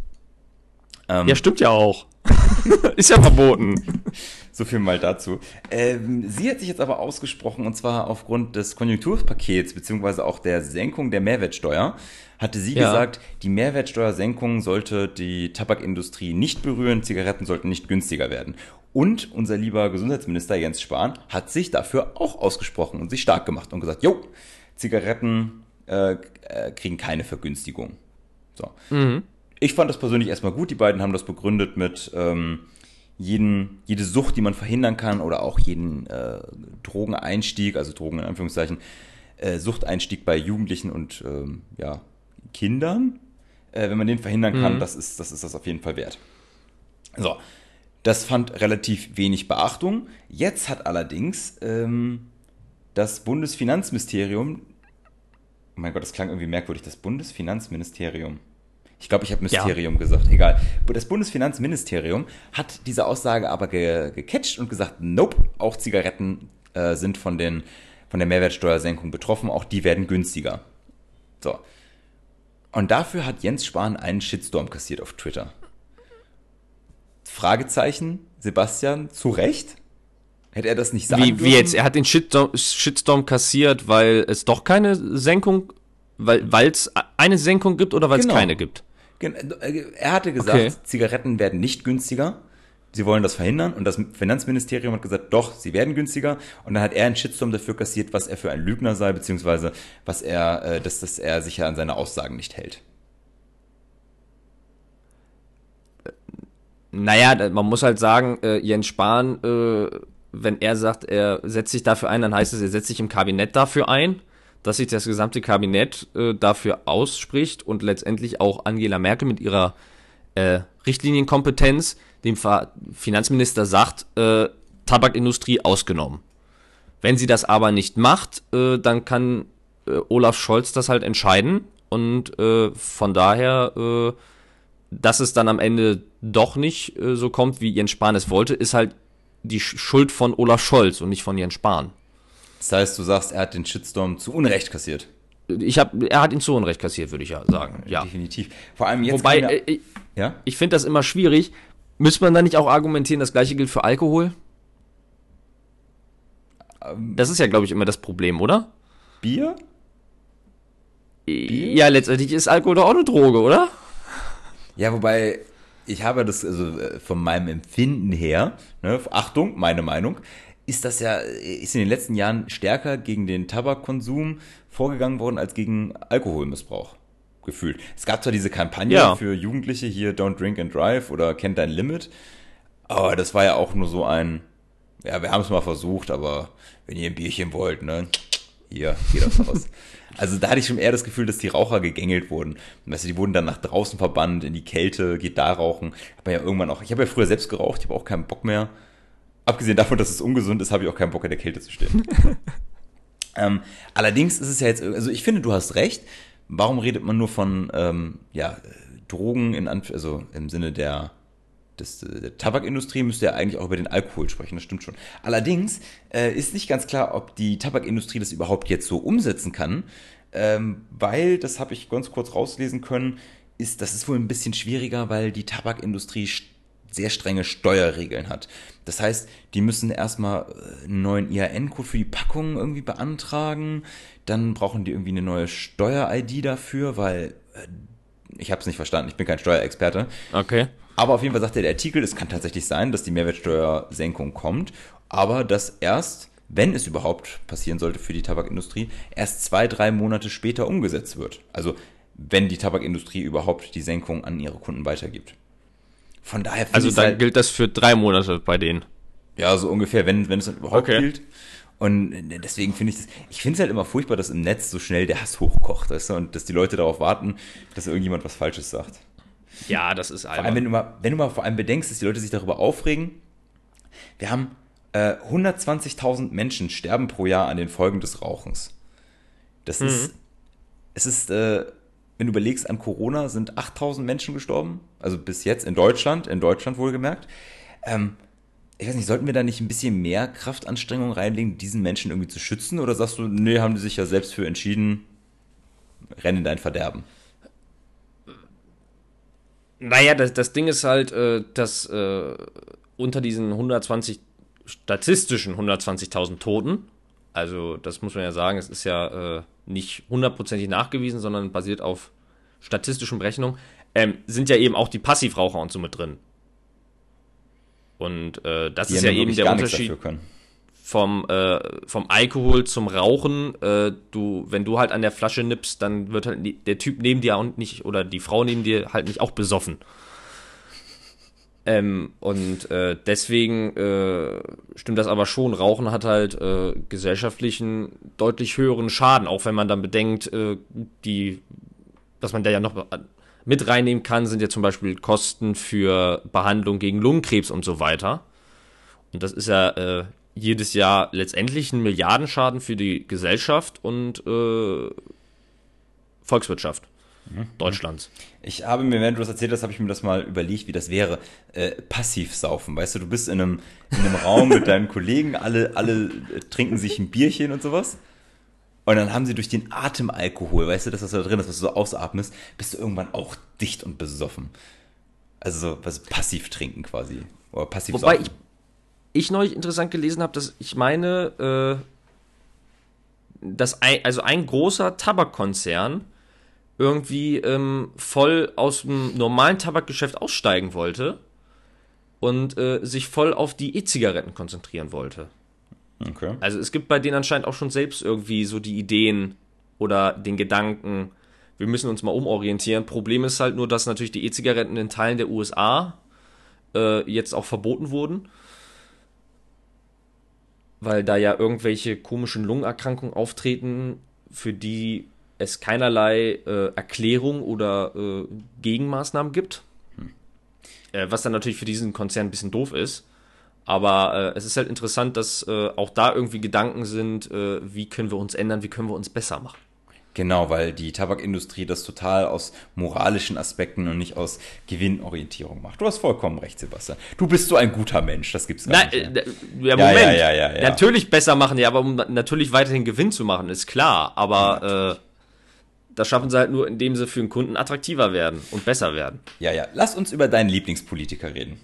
Ähm, ja, stimmt ja auch. [laughs] ist ja verboten. So viel mal dazu. Ähm, sie hat sich jetzt aber ausgesprochen, und zwar aufgrund des Konjunkturpakets, beziehungsweise auch der Senkung der Mehrwertsteuer, hatte sie ja. gesagt, die Mehrwertsteuersenkung sollte die Tabakindustrie nicht berühren, Zigaretten sollten nicht günstiger werden. Und unser lieber Gesundheitsminister Jens Spahn hat sich dafür auch ausgesprochen und sich stark gemacht und gesagt, jo, Zigaretten äh, äh, kriegen keine Vergünstigung. So. Mhm. Ich fand das persönlich erstmal gut. Die beiden haben das begründet mit ähm, jeden, jede Sucht, die man verhindern kann oder auch jeden äh, Drogeneinstieg, also Drogen in Anführungszeichen, äh, Suchteinstieg bei Jugendlichen und ähm, ja, Kindern, äh, wenn man den verhindern kann, mhm. das, ist, das ist das auf jeden Fall wert. So, das fand relativ wenig Beachtung. Jetzt hat allerdings ähm, das Bundesfinanzministerium, oh mein Gott, das klang irgendwie merkwürdig, das Bundesfinanzministerium. Ich glaube, ich habe Mysterium ja. gesagt. Egal. Das Bundesfinanzministerium hat diese Aussage aber ge gecatcht und gesagt, nope, auch Zigaretten äh, sind von, den, von der Mehrwertsteuersenkung betroffen, auch die werden günstiger. So. Und dafür hat Jens Spahn einen Shitstorm kassiert auf Twitter. Fragezeichen, Sebastian, zu Recht? Hätte er das nicht sagen wie, Wie jetzt? Er hat den Shitstorm, Shitstorm kassiert, weil es doch keine Senkung, weil es eine Senkung gibt oder weil es genau. keine gibt? Er hatte gesagt, okay. Zigaretten werden nicht günstiger sie wollen das verhindern und das Finanzministerium hat gesagt, doch, sie werden günstiger und dann hat er einen Shitstorm dafür kassiert, was er für ein Lügner sei, beziehungsweise was er, äh, dass, dass er sich ja an seine Aussagen nicht hält. Naja, man muss halt sagen, äh, Jens Spahn, äh, wenn er sagt, er setzt sich dafür ein, dann heißt es, er setzt sich im Kabinett dafür ein, dass sich das gesamte Kabinett äh, dafür ausspricht und letztendlich auch Angela Merkel mit ihrer äh, Richtlinienkompetenz dem Finanzminister sagt, äh, Tabakindustrie ausgenommen. Wenn sie das aber nicht macht, äh, dann kann äh, Olaf Scholz das halt entscheiden und äh, von daher, äh, dass es dann am Ende doch nicht äh, so kommt, wie Jens Spahn es wollte, ist halt die Schuld von Olaf Scholz und nicht von Jens Spahn. Das heißt, du sagst, er hat den Shitstorm zu Unrecht kassiert. Ich hab, er hat ihn zu Unrecht kassiert, würde ich ja sagen. Ja, definitiv. Vor allem jetzt. Wobei, ja? ich finde das immer schwierig, Müsste man da nicht auch argumentieren, das gleiche gilt für Alkohol? Das ist ja, glaube ich, immer das Problem, oder? Bier? Bier? Ja, letztendlich ist Alkohol doch auch eine Droge, oder? Ja, wobei ich habe das, also äh, von meinem Empfinden her, ne, Achtung, meine Meinung, ist das ja, ist in den letzten Jahren stärker gegen den Tabakkonsum vorgegangen worden als gegen Alkoholmissbrauch gefühlt. Es gab zwar diese Kampagne ja. für Jugendliche hier, Don't Drink and Drive oder Kennt dein Limit, aber das war ja auch nur so ein, ja, wir haben es mal versucht, aber wenn ihr ein Bierchen wollt, ne, hier, geht das aus. [laughs] Also da hatte ich schon eher das Gefühl, dass die Raucher gegängelt wurden. Weißt du, die wurden dann nach draußen verbannt, in die Kälte, geht da rauchen. Hab ja irgendwann auch, ich habe ja früher selbst geraucht, ich habe auch keinen Bock mehr. Abgesehen davon, dass es ungesund ist, habe ich auch keinen Bock in der Kälte zu stehen. [laughs] ähm, allerdings ist es ja jetzt, also ich finde, du hast recht warum redet man nur von ähm, ja, Drogen, in Anf also im Sinne der, des, der Tabakindustrie, müsste ja eigentlich auch über den Alkohol sprechen, das stimmt schon. Allerdings äh, ist nicht ganz klar, ob die Tabakindustrie das überhaupt jetzt so umsetzen kann, ähm, weil, das habe ich ganz kurz rauslesen können, ist, das ist wohl ein bisschen schwieriger, weil die Tabakindustrie sehr strenge Steuerregeln hat. Das heißt, die müssen erstmal äh, einen neuen IAN-Code für die Packungen irgendwie beantragen, dann brauchen die irgendwie eine neue Steuer-ID dafür, weil äh, ich habe es nicht verstanden, ich bin kein Steuerexperte. Okay. Aber auf jeden Fall sagt der Artikel, es kann tatsächlich sein, dass die Mehrwertsteuersenkung kommt, aber dass erst, wenn es überhaupt passieren sollte für die Tabakindustrie, erst zwei, drei Monate später umgesetzt wird. Also wenn die Tabakindustrie überhaupt die Senkung an ihre Kunden weitergibt. Von daher Also dann halt, gilt das für drei Monate bei denen. Ja, so ungefähr, wenn, wenn es überhaupt okay. gilt. Und deswegen finde ich das, ich finde es halt immer furchtbar, dass im Netz so schnell der Hass hochkocht, weißt du, und dass die Leute darauf warten, dass irgendjemand was Falsches sagt. Ja, das ist albern. Vor allem, wenn du mal, wenn du mal vor allem bedenkst, dass die Leute sich darüber aufregen, wir haben äh, 120.000 Menschen sterben pro Jahr an den Folgen des Rauchens. Das mhm. ist, es ist, äh, wenn du überlegst, an Corona sind 8.000 Menschen gestorben, also bis jetzt in Deutschland, in Deutschland wohlgemerkt. Ähm, ich weiß nicht, sollten wir da nicht ein bisschen mehr Kraftanstrengung reinlegen, diesen Menschen irgendwie zu schützen? Oder sagst du, nee, haben die sich ja selbst für entschieden, rennen dein Verderben? Naja, das, das Ding ist halt, äh, dass äh, unter diesen 120, statistischen 120.000 Toten, also das muss man ja sagen, es ist ja äh, nicht hundertprozentig nachgewiesen, sondern basiert auf statistischen Berechnungen, ähm, sind ja eben auch die Passivraucher und so mit drin. Und äh, das die ist ja eben der Unterschied vom, äh, vom Alkohol zum Rauchen. Äh, du, wenn du halt an der Flasche nippst, dann wird halt der Typ neben dir auch nicht oder die Frau neben dir halt nicht auch besoffen. Ähm, und äh, deswegen äh, stimmt das aber schon. Rauchen hat halt äh, gesellschaftlichen deutlich höheren Schaden, auch wenn man dann bedenkt, äh, die, dass man da ja noch mit reinnehmen kann, sind ja zum Beispiel Kosten für Behandlung gegen Lungenkrebs und so weiter. Und das ist ja äh, jedes Jahr letztendlich ein Milliardenschaden für die Gesellschaft und äh, Volkswirtschaft mhm. Deutschlands. Ich habe mir, während du das erzählt hast, habe ich mir das mal überlegt, wie das wäre. Äh, passiv saufen. Weißt du, du bist in einem, in einem Raum mit deinen Kollegen, alle, alle trinken sich ein Bierchen und sowas. Und dann haben sie durch den Atemalkohol, weißt du, das, was da drin ist, was du so ausatmest, bist du irgendwann auch dicht und besoffen. Also so was passiv trinken quasi. Oder passiv Wobei saufen. ich, ich neulich interessant gelesen habe, dass ich meine, äh, dass ein, also ein großer Tabakkonzern irgendwie ähm, voll aus dem normalen Tabakgeschäft aussteigen wollte und äh, sich voll auf die E-Zigaretten konzentrieren wollte. Okay. Also es gibt bei denen anscheinend auch schon selbst irgendwie so die Ideen oder den Gedanken, wir müssen uns mal umorientieren. Problem ist halt nur, dass natürlich die E-Zigaretten in Teilen der USA äh, jetzt auch verboten wurden. Weil da ja irgendwelche komischen Lungenerkrankungen auftreten, für die es keinerlei äh, Erklärung oder äh, Gegenmaßnahmen gibt. Hm. Äh, was dann natürlich für diesen Konzern ein bisschen doof ist. Aber äh, es ist halt interessant, dass äh, auch da irgendwie Gedanken sind, äh, wie können wir uns ändern, wie können wir uns besser machen. Genau, weil die Tabakindustrie das total aus moralischen Aspekten und nicht aus Gewinnorientierung macht. Du hast vollkommen recht, Sebastian. Du bist so ein guter Mensch, das gibt's gar Na, nicht. Mehr. Ja, Moment. Ja, ja, ja, Natürlich besser machen, ja, aber um natürlich weiterhin Gewinn zu machen, ist klar. Aber das schaffen sie halt nur, indem sie für den Kunden attraktiver werden und besser werden. Ja, ja. Lass uns über deinen Lieblingspolitiker reden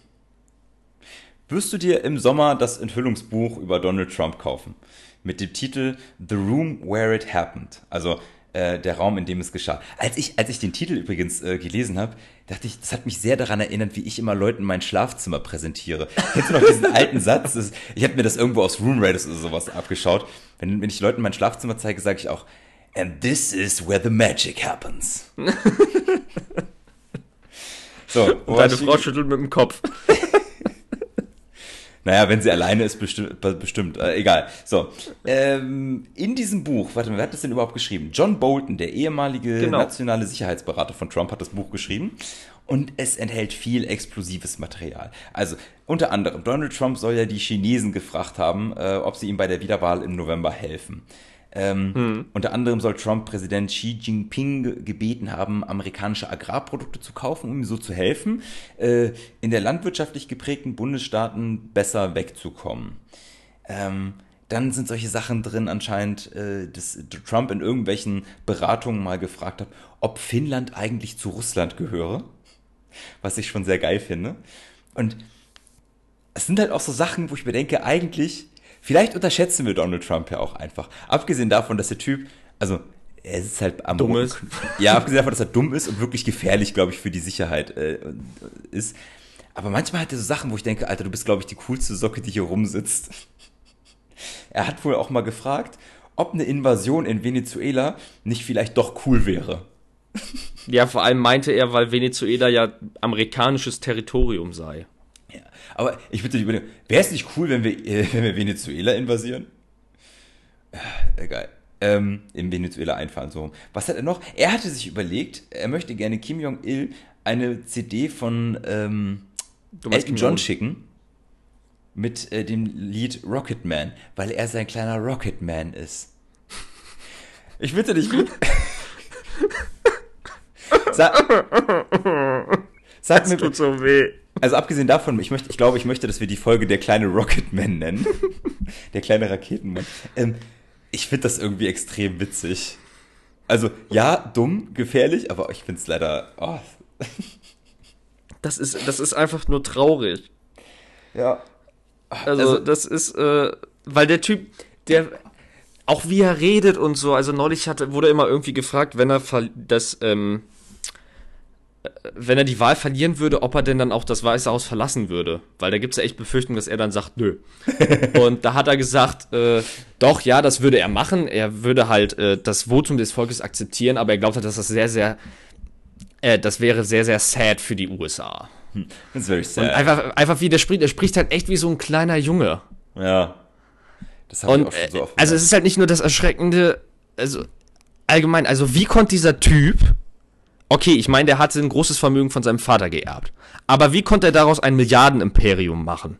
wirst du dir im Sommer das Enthüllungsbuch über Donald Trump kaufen. Mit dem Titel The Room Where It Happened. Also äh, der Raum, in dem es geschah. Als ich, als ich den Titel übrigens äh, gelesen habe, dachte ich, das hat mich sehr daran erinnert, wie ich immer Leuten mein Schlafzimmer präsentiere. Kennst du noch diesen [laughs] alten Satz? Das, ich habe mir das irgendwo aus Room Raiders oder sowas abgeschaut. Wenn, wenn ich Leuten mein Schlafzimmer zeige, sage ich auch, And this is where the magic happens. [laughs] so, Und deine Frau schüttelt mit dem Kopf. [laughs] Naja, wenn sie alleine ist, bestimmt. bestimmt äh, egal. So. Ähm, in diesem Buch, warte mal, wer hat das denn überhaupt geschrieben? John Bolton, der ehemalige genau. nationale Sicherheitsberater von Trump, hat das Buch geschrieben. Und es enthält viel explosives Material. Also unter anderem, Donald Trump soll ja die Chinesen gefragt haben, äh, ob sie ihm bei der Wiederwahl im November helfen. Ähm, hm. Unter anderem soll Trump Präsident Xi Jinping gebeten haben, amerikanische Agrarprodukte zu kaufen, um ihm so zu helfen, äh, in der landwirtschaftlich geprägten Bundesstaaten besser wegzukommen. Ähm, dann sind solche Sachen drin anscheinend, äh, dass Trump in irgendwelchen Beratungen mal gefragt hat, ob Finnland eigentlich zu Russland gehöre. Was ich schon sehr geil finde. Und es sind halt auch so Sachen, wo ich mir denke, eigentlich Vielleicht unterschätzen wir Donald Trump ja auch einfach. Abgesehen davon, dass der Typ, also er ist halt am dumm ist. Ja, abgesehen davon, dass er dumm ist und wirklich gefährlich, glaube ich, für die Sicherheit äh, ist. Aber manchmal hat er so Sachen, wo ich denke, Alter, du bist, glaube ich, die coolste Socke, die hier rumsitzt. [laughs] Er hat wohl auch mal gefragt, ob eine Invasion in Venezuela nicht vielleicht doch cool wäre. Ja, vor allem meinte er, weil Venezuela ja amerikanisches Territorium sei. Aber ich würde überlegen, wäre es nicht cool, wenn wir, äh, [laughs] wenn wir Venezuela invasieren? Äh, egal. Ähm, in Venezuela einfahren, so. Was hat er noch? Er hatte sich überlegt, er möchte gerne Kim Jong-il eine CD von ähm, Elton John schicken mit äh, dem Lied Rocket Man, weil er sein kleiner Rocket Man ist. Ich bitte dich. [laughs] Sag, sag das mir, tut so weh. Also abgesehen davon, ich möchte, ich glaube, ich möchte, dass wir die Folge der kleine Rocketman nennen. [laughs] der kleine Raketenmann. Ähm, ich finde das irgendwie extrem witzig. Also, ja, dumm, gefährlich, aber ich finde es leider. Oh. Das ist, das ist einfach nur traurig. Ja. Also, also das ist, äh, weil der Typ, der, auch wie er redet und so, also neulich hatte, wurde immer irgendwie gefragt, wenn er das, ähm, wenn er die Wahl verlieren würde, ob er denn dann auch das Weiße Haus verlassen würde. Weil da gibt es ja echt Befürchtung, dass er dann sagt, nö. [laughs] und da hat er gesagt, äh, doch, ja, das würde er machen. Er würde halt äh, das Votum des Volkes akzeptieren, aber er glaubt halt, dass das sehr, sehr, äh, das wäre sehr, sehr sad für die USA. That's very sad. Und einfach, einfach wie der spricht, er spricht halt echt wie so ein kleiner Junge. Ja. Das habe ich auch schon so oft. Also es ist halt nicht nur das Erschreckende, also allgemein, also wie konnte dieser Typ Okay, ich meine, der hatte ein großes Vermögen von seinem Vater geerbt. Aber wie konnte er daraus ein Milliardenimperium machen?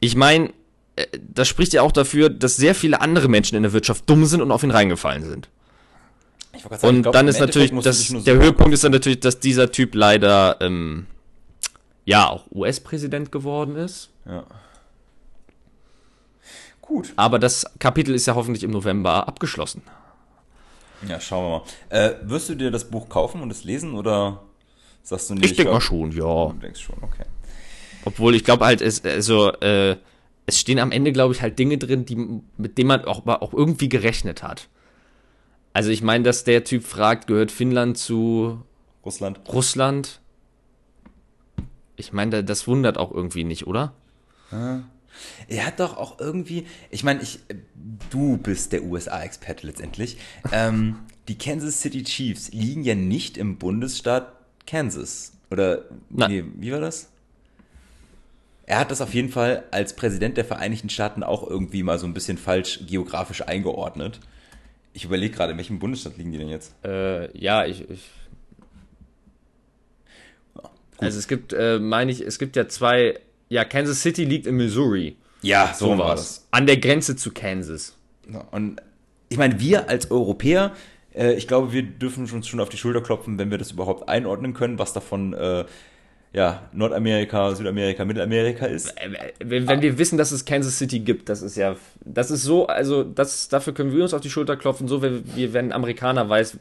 Ich meine, äh, das spricht ja auch dafür, dass sehr viele andere Menschen in der Wirtschaft dumm sind und auf ihn reingefallen sind. Sagen, und glaub, dann ist natürlich, das, der so Höhepunkt ist dann natürlich, dass dieser Typ leider, ähm, ja, auch US-Präsident geworden ist. Ja. Gut. Aber das Kapitel ist ja hoffentlich im November abgeschlossen. Ja, schauen wir mal. Äh, wirst du dir das Buch kaufen und es lesen oder sagst du nicht? Ich denke mal schon, ja. Du denkst schon, okay. Obwohl ich glaube halt, es, also, äh, es stehen am Ende, glaube ich, halt Dinge drin, die, mit denen man auch, auch irgendwie gerechnet hat. Also ich meine, dass der Typ fragt, gehört Finnland zu Russland? Russland? Ich meine, das wundert auch irgendwie nicht, oder? Ja. Er hat doch auch irgendwie, ich meine, ich, du bist der USA-Experte letztendlich. [laughs] ähm, die Kansas City Chiefs liegen ja nicht im Bundesstaat Kansas. Oder, nee, wie war das? Er hat das auf jeden Fall als Präsident der Vereinigten Staaten auch irgendwie mal so ein bisschen falsch geografisch eingeordnet. Ich überlege gerade, in welchem Bundesstaat liegen die denn jetzt? Äh, ja, ich. ich also es gibt, äh, meine ich, es gibt ja zwei ja, Kansas City liegt in Missouri. Ja, so, so war das. An der Grenze zu Kansas. Und ich meine, wir als Europäer, äh, ich glaube, wir dürfen uns schon auf die Schulter klopfen, wenn wir das überhaupt einordnen können, was davon äh, ja, Nordamerika, Südamerika, Mittelamerika ist. Äh, wenn, wenn wir wissen, dass es Kansas City gibt, das ist ja, das ist so, also das, dafür können wir uns auf die Schulter klopfen, so wie wenn ein Amerikaner weiß,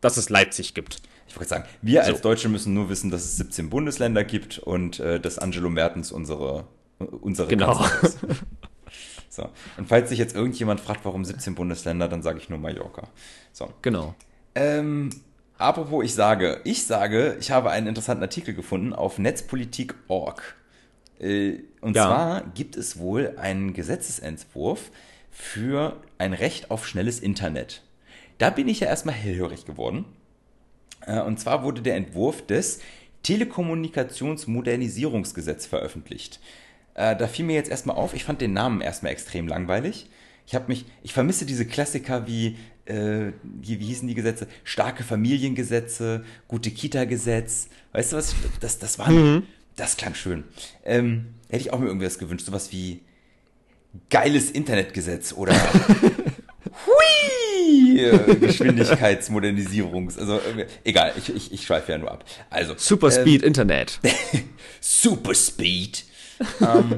dass es Leipzig gibt. Ich wollte sagen, wir so. als Deutsche müssen nur wissen, dass es 17 Bundesländer gibt und äh, dass Angelo Mertens unsere, unsere genau. ist. [laughs] So. Und falls sich jetzt irgendjemand fragt, warum 17 Bundesländer, dann sage ich nur Mallorca. So. Genau. Ähm, apropos, ich sage, ich sage, ich habe einen interessanten Artikel gefunden auf netzpolitik.org. Äh, und ja. zwar gibt es wohl einen Gesetzesentwurf für ein Recht auf schnelles Internet. Da bin ich ja erstmal hellhörig geworden. Äh, und zwar wurde der Entwurf des Telekommunikationsmodernisierungsgesetz veröffentlicht. Äh, da fiel mir jetzt erstmal auf, ich fand den Namen erstmal extrem langweilig. Ich habe mich, ich vermisse diese Klassiker wie, äh, wie, wie hießen die Gesetze? Starke Familiengesetze, gute Kita-Gesetz. Weißt du was? Das, das war, mhm. das klang schön. Ähm, hätte ich auch mir irgendwas gewünscht, sowas wie geiles Internetgesetz oder! [laughs] Handy-Geschwindigkeitsmodernisierungs. Also egal, ich, ich, ich schweife ja nur ab. Also Super Speed ähm, Internet. [laughs] Super Speed. ähm,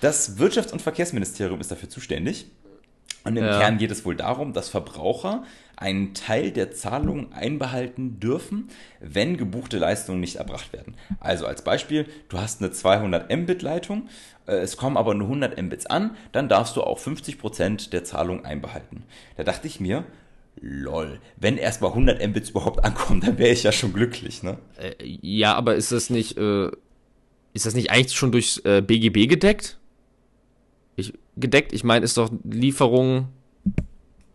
das Wirtschafts- und Verkehrsministerium ist dafür zuständig. Und im ja. Kern geht es wohl darum, dass Verbraucher einen Teil der Zahlungen einbehalten dürfen, wenn gebuchte Leistungen nicht erbracht werden. Also als Beispiel, du hast eine 200 Mbit Leitung, äh, es kommen aber nur 100 Mbits an, dann darfst du auch 50% der Zahlung einbehalten. Da dachte ich mir, lol, wenn erstmal 100 Mbits überhaupt ankommen, dann wäre ich ja schon glücklich, ne? Äh, ja, aber ist das nicht, äh, ist das nicht eigentlich schon durchs äh, BGB gedeckt? Ich, gedeckt, ich meine, ist doch Lieferung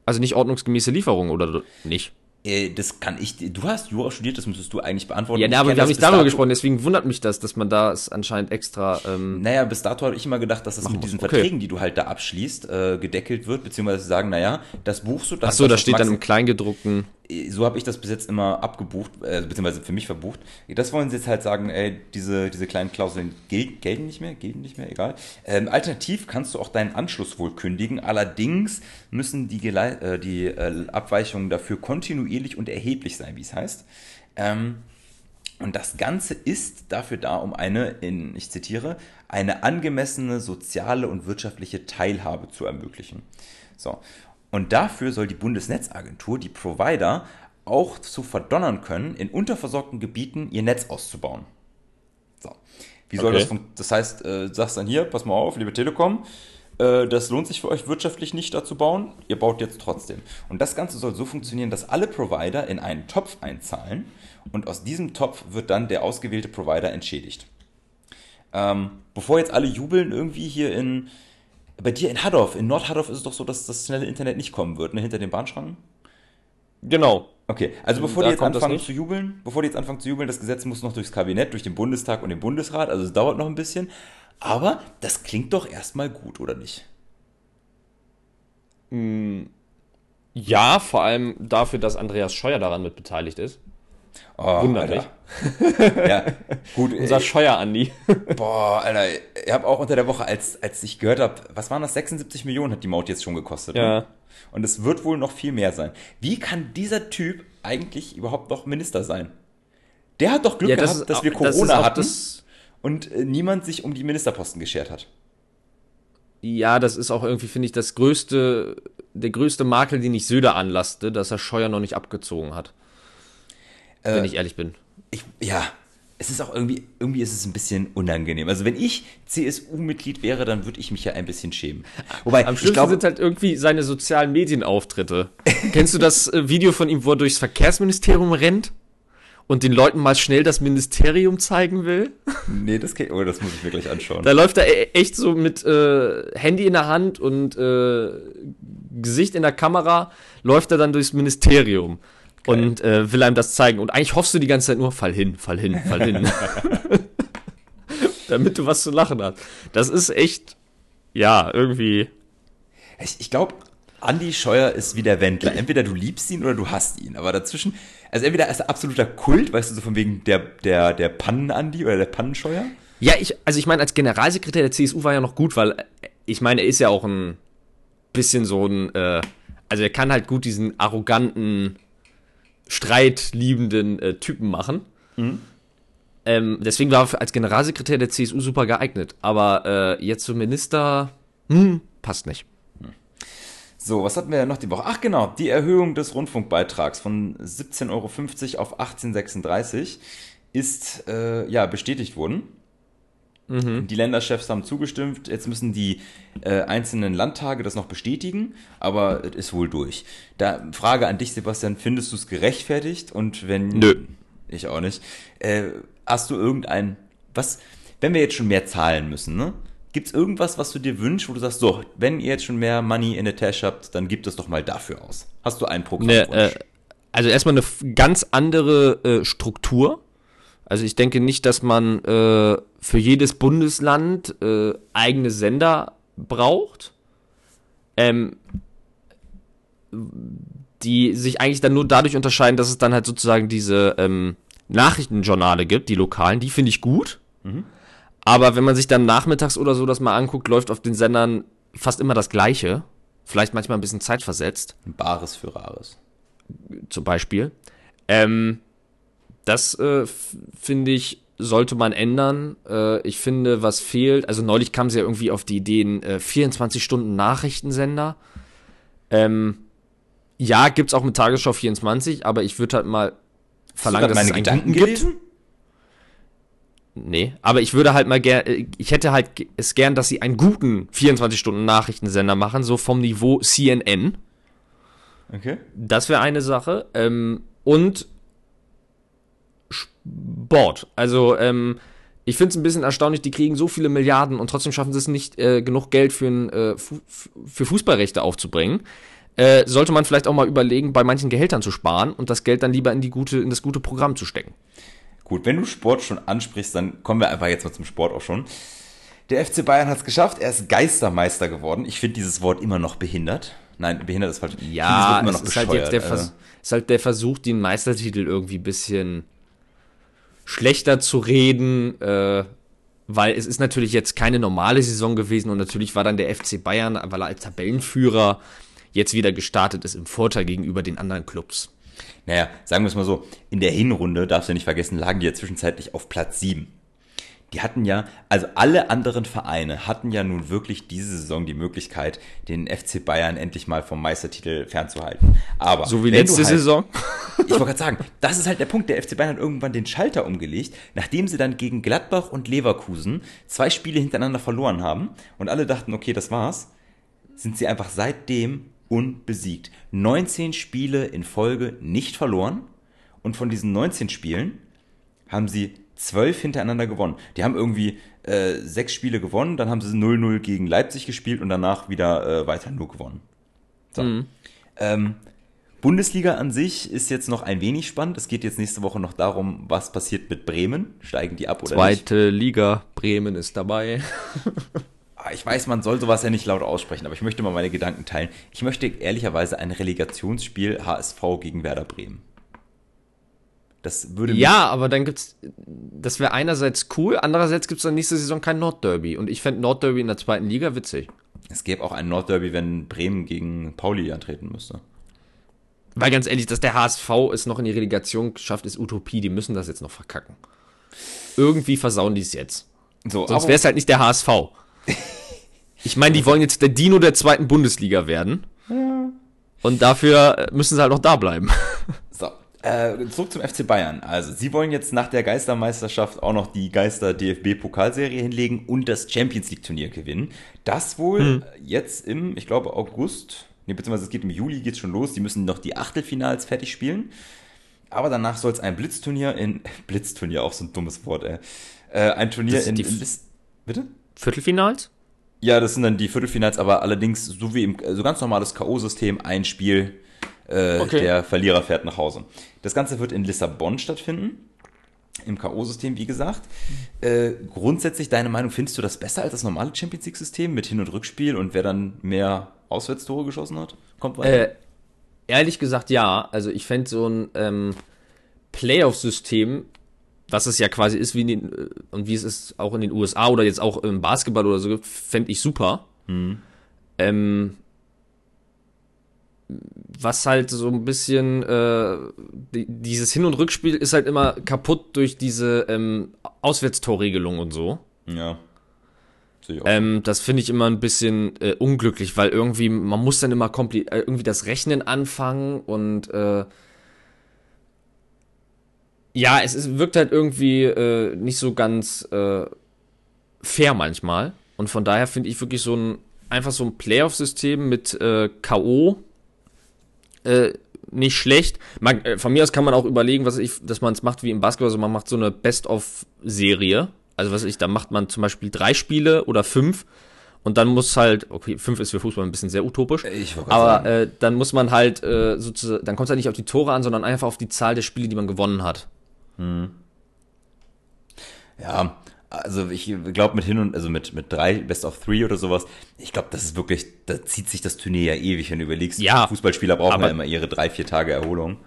also nicht ordnungsgemäße Lieferung oder nicht? Äh, das kann ich, du hast Jura studiert, das müsstest du eigentlich beantworten. Ja, aber wir haben nicht darüber gesprochen, deswegen wundert mich das, dass man da es anscheinend extra. Ähm, naja, bis dato habe ich immer gedacht, dass das mit diesen okay. Verträgen, die du halt da abschließt, äh, gedeckelt wird, beziehungsweise sagen, naja, das buchst du, das Ach so, da steht dann im Kleingedruckten so habe ich das bis jetzt immer abgebucht, äh, beziehungsweise für mich verbucht. Das wollen sie jetzt halt sagen, ey, diese, diese kleinen Klauseln gel gelten nicht mehr, gelten nicht mehr, egal. Ähm, alternativ kannst du auch deinen Anschluss wohl kündigen, allerdings müssen die, Gele äh, die äh, Abweichungen dafür kontinuierlich und erheblich sein, wie es heißt. Ähm, und das Ganze ist dafür da, um eine, in, ich zitiere, eine angemessene soziale und wirtschaftliche Teilhabe zu ermöglichen. So. Und dafür soll die Bundesnetzagentur die Provider auch zu verdonnern können, in unterversorgten Gebieten ihr Netz auszubauen. So. Wie soll okay. das funktionieren? Das heißt, äh, sagst dann hier, pass mal auf, liebe Telekom, äh, das lohnt sich für euch wirtschaftlich nicht da zu bauen, ihr baut jetzt trotzdem. Und das Ganze soll so funktionieren, dass alle Provider in einen Topf einzahlen und aus diesem Topf wird dann der ausgewählte Provider entschädigt. Ähm, bevor jetzt alle jubeln irgendwie hier in, bei dir in Haddorf, in Nordhaddorf ist es doch so, dass das schnelle Internet nicht kommen wird, ne, hinter den Bahnschranken? Genau. Okay, also bevor da die jetzt anfangen zu jubeln, bevor die jetzt anfangen zu jubeln, das Gesetz muss noch durchs Kabinett, durch den Bundestag und den Bundesrat, also es dauert noch ein bisschen. Aber das klingt doch erstmal gut, oder nicht? Mm, ja, vor allem dafür, dass Andreas Scheuer daran mit beteiligt ist. Oh, Wunderlich. [laughs] ja, gut. [laughs] Unser Scheuer-Andi. [laughs] Boah, Alter, ich habe auch unter der Woche, als, als ich gehört habe, was waren das, 76 Millionen hat die Maut jetzt schon gekostet. Ne? Ja. Ne? Und es wird wohl noch viel mehr sein. Wie kann dieser Typ eigentlich überhaupt noch Minister sein? Der hat doch Glück ja, das gehabt, ist, dass wir Corona das hatten und äh, niemand sich um die Ministerposten geschert hat. Ja, das ist auch irgendwie, finde ich, das größte, der größte Makel, den ich Söder anlasste, dass er Scheuer noch nicht abgezogen hat. Äh, wenn ich ehrlich bin. Ich, ja, es ist auch irgendwie, irgendwie ist es ein bisschen unangenehm. Also wenn ich CSU-Mitglied wäre, dann würde ich mich ja ein bisschen schämen. Wobei, Am schlimmsten sind halt irgendwie seine sozialen Medienauftritte. Kennst du das äh, Video von ihm, wo er durchs Verkehrsministerium rennt? Und den Leuten mal schnell das Ministerium zeigen will? Nee, das, kann, oh, das muss ich mir gleich anschauen. Da läuft er e-, echt so mit äh, Handy in der Hand und äh, Gesicht in der Kamera, läuft er dann durchs Ministerium. Geil. und äh, will einem das zeigen. Und eigentlich hoffst du die ganze Zeit nur, fall hin, fall hin, fall hin. [laughs] [laughs] Damit du was zu lachen hast. Das ist echt, ja, irgendwie. Ich, ich glaube, Andy Scheuer ist wie der Wendler. Entweder du liebst ihn oder du hasst ihn. Aber dazwischen, also entweder ist er absoluter Kult, weißt du, so von wegen der, der, der Pannen-Andi oder der Pannenscheuer. Ja, ich, also ich meine, als Generalsekretär der CSU war ja noch gut, weil äh, ich meine, er ist ja auch ein bisschen so ein, äh, also er kann halt gut diesen arroganten, streitliebenden äh, Typen machen. Mhm. Ähm, deswegen war er als Generalsekretär der CSU super geeignet. Aber äh, jetzt zum Minister, hm, passt nicht. So, was hatten wir noch die Woche? Ach genau, die Erhöhung des Rundfunkbeitrags von 17,50 Euro auf 18,36 Euro ist äh, ja bestätigt worden. Mhm. Die Länderchefs haben zugestimmt. Jetzt müssen die äh, einzelnen Landtage das noch bestätigen, aber es ist wohl durch. Da Frage an dich, Sebastian: Findest du es gerechtfertigt? Und wenn nö, ich auch nicht. Äh, hast du irgendein was? Wenn wir jetzt schon mehr zahlen müssen, ne? Gibt es irgendwas, was du dir wünschst, wo du sagst, so, wenn ihr jetzt schon mehr Money in der Tasche habt, dann gibt es doch mal dafür aus. Hast du ein Programm? Ne, äh, also erstmal eine ganz andere äh, Struktur also ich denke nicht, dass man äh, für jedes Bundesland äh, eigene Sender braucht, ähm, die sich eigentlich dann nur dadurch unterscheiden, dass es dann halt sozusagen diese ähm, Nachrichtenjournale gibt, die lokalen, die finde ich gut. Mhm. Aber wenn man sich dann nachmittags oder so das mal anguckt, läuft auf den Sendern fast immer das Gleiche. vielleicht manchmal ein bisschen zeitversetzt. Bares für Rares. Zum Beispiel. Ähm, das äh, finde ich, sollte man ändern. Äh, ich finde, was fehlt, also neulich kam sie ja irgendwie auf die Ideen, äh, 24 Stunden Nachrichtensender. Ähm, ja, gibt's auch mit Tagesschau 24, aber ich würde halt mal verlangen, dass meine es einen Gedanken gelesen? gibt. Nee, aber ich würde halt mal gern, ich hätte halt es gern, dass sie einen guten 24-Stunden-Nachrichtensender machen, so vom Niveau CNN. Okay. Das wäre eine Sache. Ähm, und Sport. Also, ähm, ich finde es ein bisschen erstaunlich, die kriegen so viele Milliarden und trotzdem schaffen sie es nicht, äh, genug Geld für, ein, äh, Fu für Fußballrechte aufzubringen. Äh, sollte man vielleicht auch mal überlegen, bei manchen Gehältern zu sparen und das Geld dann lieber in, die gute, in das gute Programm zu stecken. Gut, wenn du Sport schon ansprichst, dann kommen wir einfach jetzt mal zum Sport auch schon. Der FC Bayern hat es geschafft, er ist Geistermeister geworden. Ich finde dieses Wort immer noch behindert. Nein, behindert ist falsch. Ja, es ist halt jetzt der, Vers ist halt der Versuch, den Meistertitel irgendwie ein bisschen schlechter zu reden, äh, weil es ist natürlich jetzt keine normale Saison gewesen und natürlich war dann der FC Bayern, weil er als Tabellenführer jetzt wieder gestartet ist, im Vorteil gegenüber den anderen Clubs. Naja, sagen wir es mal so, in der Hinrunde, darfst du nicht vergessen, lagen die ja zwischenzeitlich auf Platz 7. Die hatten ja, also alle anderen Vereine hatten ja nun wirklich diese Saison die Möglichkeit, den FC Bayern endlich mal vom Meistertitel fernzuhalten. Aber So wie letzte halt, Saison. [laughs] Ich wollte gerade sagen, das ist halt der Punkt. Der FC Bayern hat irgendwann den Schalter umgelegt, nachdem sie dann gegen Gladbach und Leverkusen zwei Spiele hintereinander verloren haben und alle dachten, okay, das war's, sind sie einfach seitdem unbesiegt. 19 Spiele in Folge nicht verloren und von diesen 19 Spielen haben sie zwölf hintereinander gewonnen. Die haben irgendwie äh, sechs Spiele gewonnen, dann haben sie 0-0 gegen Leipzig gespielt und danach wieder äh, weiter nur gewonnen. So. Ähm, Bundesliga an sich ist jetzt noch ein wenig spannend. Es geht jetzt nächste Woche noch darum, was passiert mit Bremen. Steigen die ab oder nicht? Zweite Liga, Bremen ist dabei. [laughs] Ah, Ich weiß, man soll sowas ja nicht laut aussprechen, aber ich möchte mal meine Gedanken teilen. Ich möchte ehrlicherweise ein Relegationsspiel HSV gegen Werder Bremen. Das würde Ja, aber dann gibt's, das wäre einerseits cool, andererseits gibt's dann nächste Saison kein Nordderby und ich fände Nordderby in der zweiten Liga witzig. es gäbe auch ein Nordderby, wenn Bremen gegen Pauli antreten müsste. Weil ganz ehrlich, dass der HSV es noch in die Relegation schafft, ist Utopie. Die müssen das jetzt noch verkacken. Irgendwie versauen die es jetzt. So, Sonst wäre es halt nicht der HSV. [laughs] Ich meine, die wollen jetzt der Dino der zweiten Bundesliga werden. Und dafür müssen sie halt noch da bleiben. [laughs] Äh, zurück zum FC Bayern. Also, sie wollen jetzt nach der Geistermeisterschaft auch noch die Geister-DFB-Pokalserie hinlegen und das Champions League-Turnier gewinnen. Das wohl äh, jetzt im, ich glaube, August, nee, beziehungsweise es geht im Juli, geht's schon los. Die müssen noch die Achtelfinals fertig spielen. Aber danach soll es ein Blitzturnier in, [laughs] Blitzturnier, auch so ein dummes Wort, ey. Äh, ein Turnier in, in Bitte? Viertelfinals? Ja, das sind dann die Viertelfinals, aber allerdings so wie im so ganz normales K.O.-System, ein Spiel, äh, Okay. der Verlierer fährt nach Hause. Das Ganze wird in Lissabon stattfinden. Im K.O.-System, wie gesagt. Äh, grundsätzlich, deine Meinung, findest du das besser als das normale Champions League-System mit Hin- und Rückspiel und wer dann mehr Auswärtstore geschossen hat? Kommt weiter. Äh, ehrlich gesagt, ja. Also ich fände so ein ähm, Playoff-System, was es ja quasi ist, wie in den, äh, und wie es ist auch in den USA oder jetzt auch im Basketball oder so fände ich super. Ähm, was halt so ein bisschen äh, die, dieses Hin- und Rückspiel ist halt immer kaputt durch diese ähm, Auswärtstorregelung und so. ja. Ähm, das finde ich immer ein bisschen äh, unglücklich, weil irgendwie, man muss dann immer kompli äh, irgendwie das Rechnen anfangen und äh, ja, es ist, wirkt halt irgendwie äh, nicht so ganz äh, fair manchmal. Und von daher finde ich wirklich so ein, einfach so ein Playoff-System mit äh, K.O. Äh, nicht schlecht. Man, äh, von mir aus kann man auch überlegen, was ich, dass man es macht wie im Basketball, also man macht so eine Best-of-Serie. Also was ich, da macht man zum Beispiel drei Spiele oder fünf und dann muss halt, okay, fünf ist für Fußball ein bisschen sehr utopisch, aber äh, dann muss man halt äh, sozusagen, dann kommt es halt nicht auf die Tore an, sondern einfach auf die Zahl der Spiele, die man gewonnen hat. Ja, also ich glaube mit hin und also mit mit drei Best of Three oder sowas. Ich glaube, das ist wirklich, da zieht sich das Turnier ja ewig, wenn du überlegst. Ja, Fußballspieler brauchen aber- ja immer ihre drei vier Tage Erholung.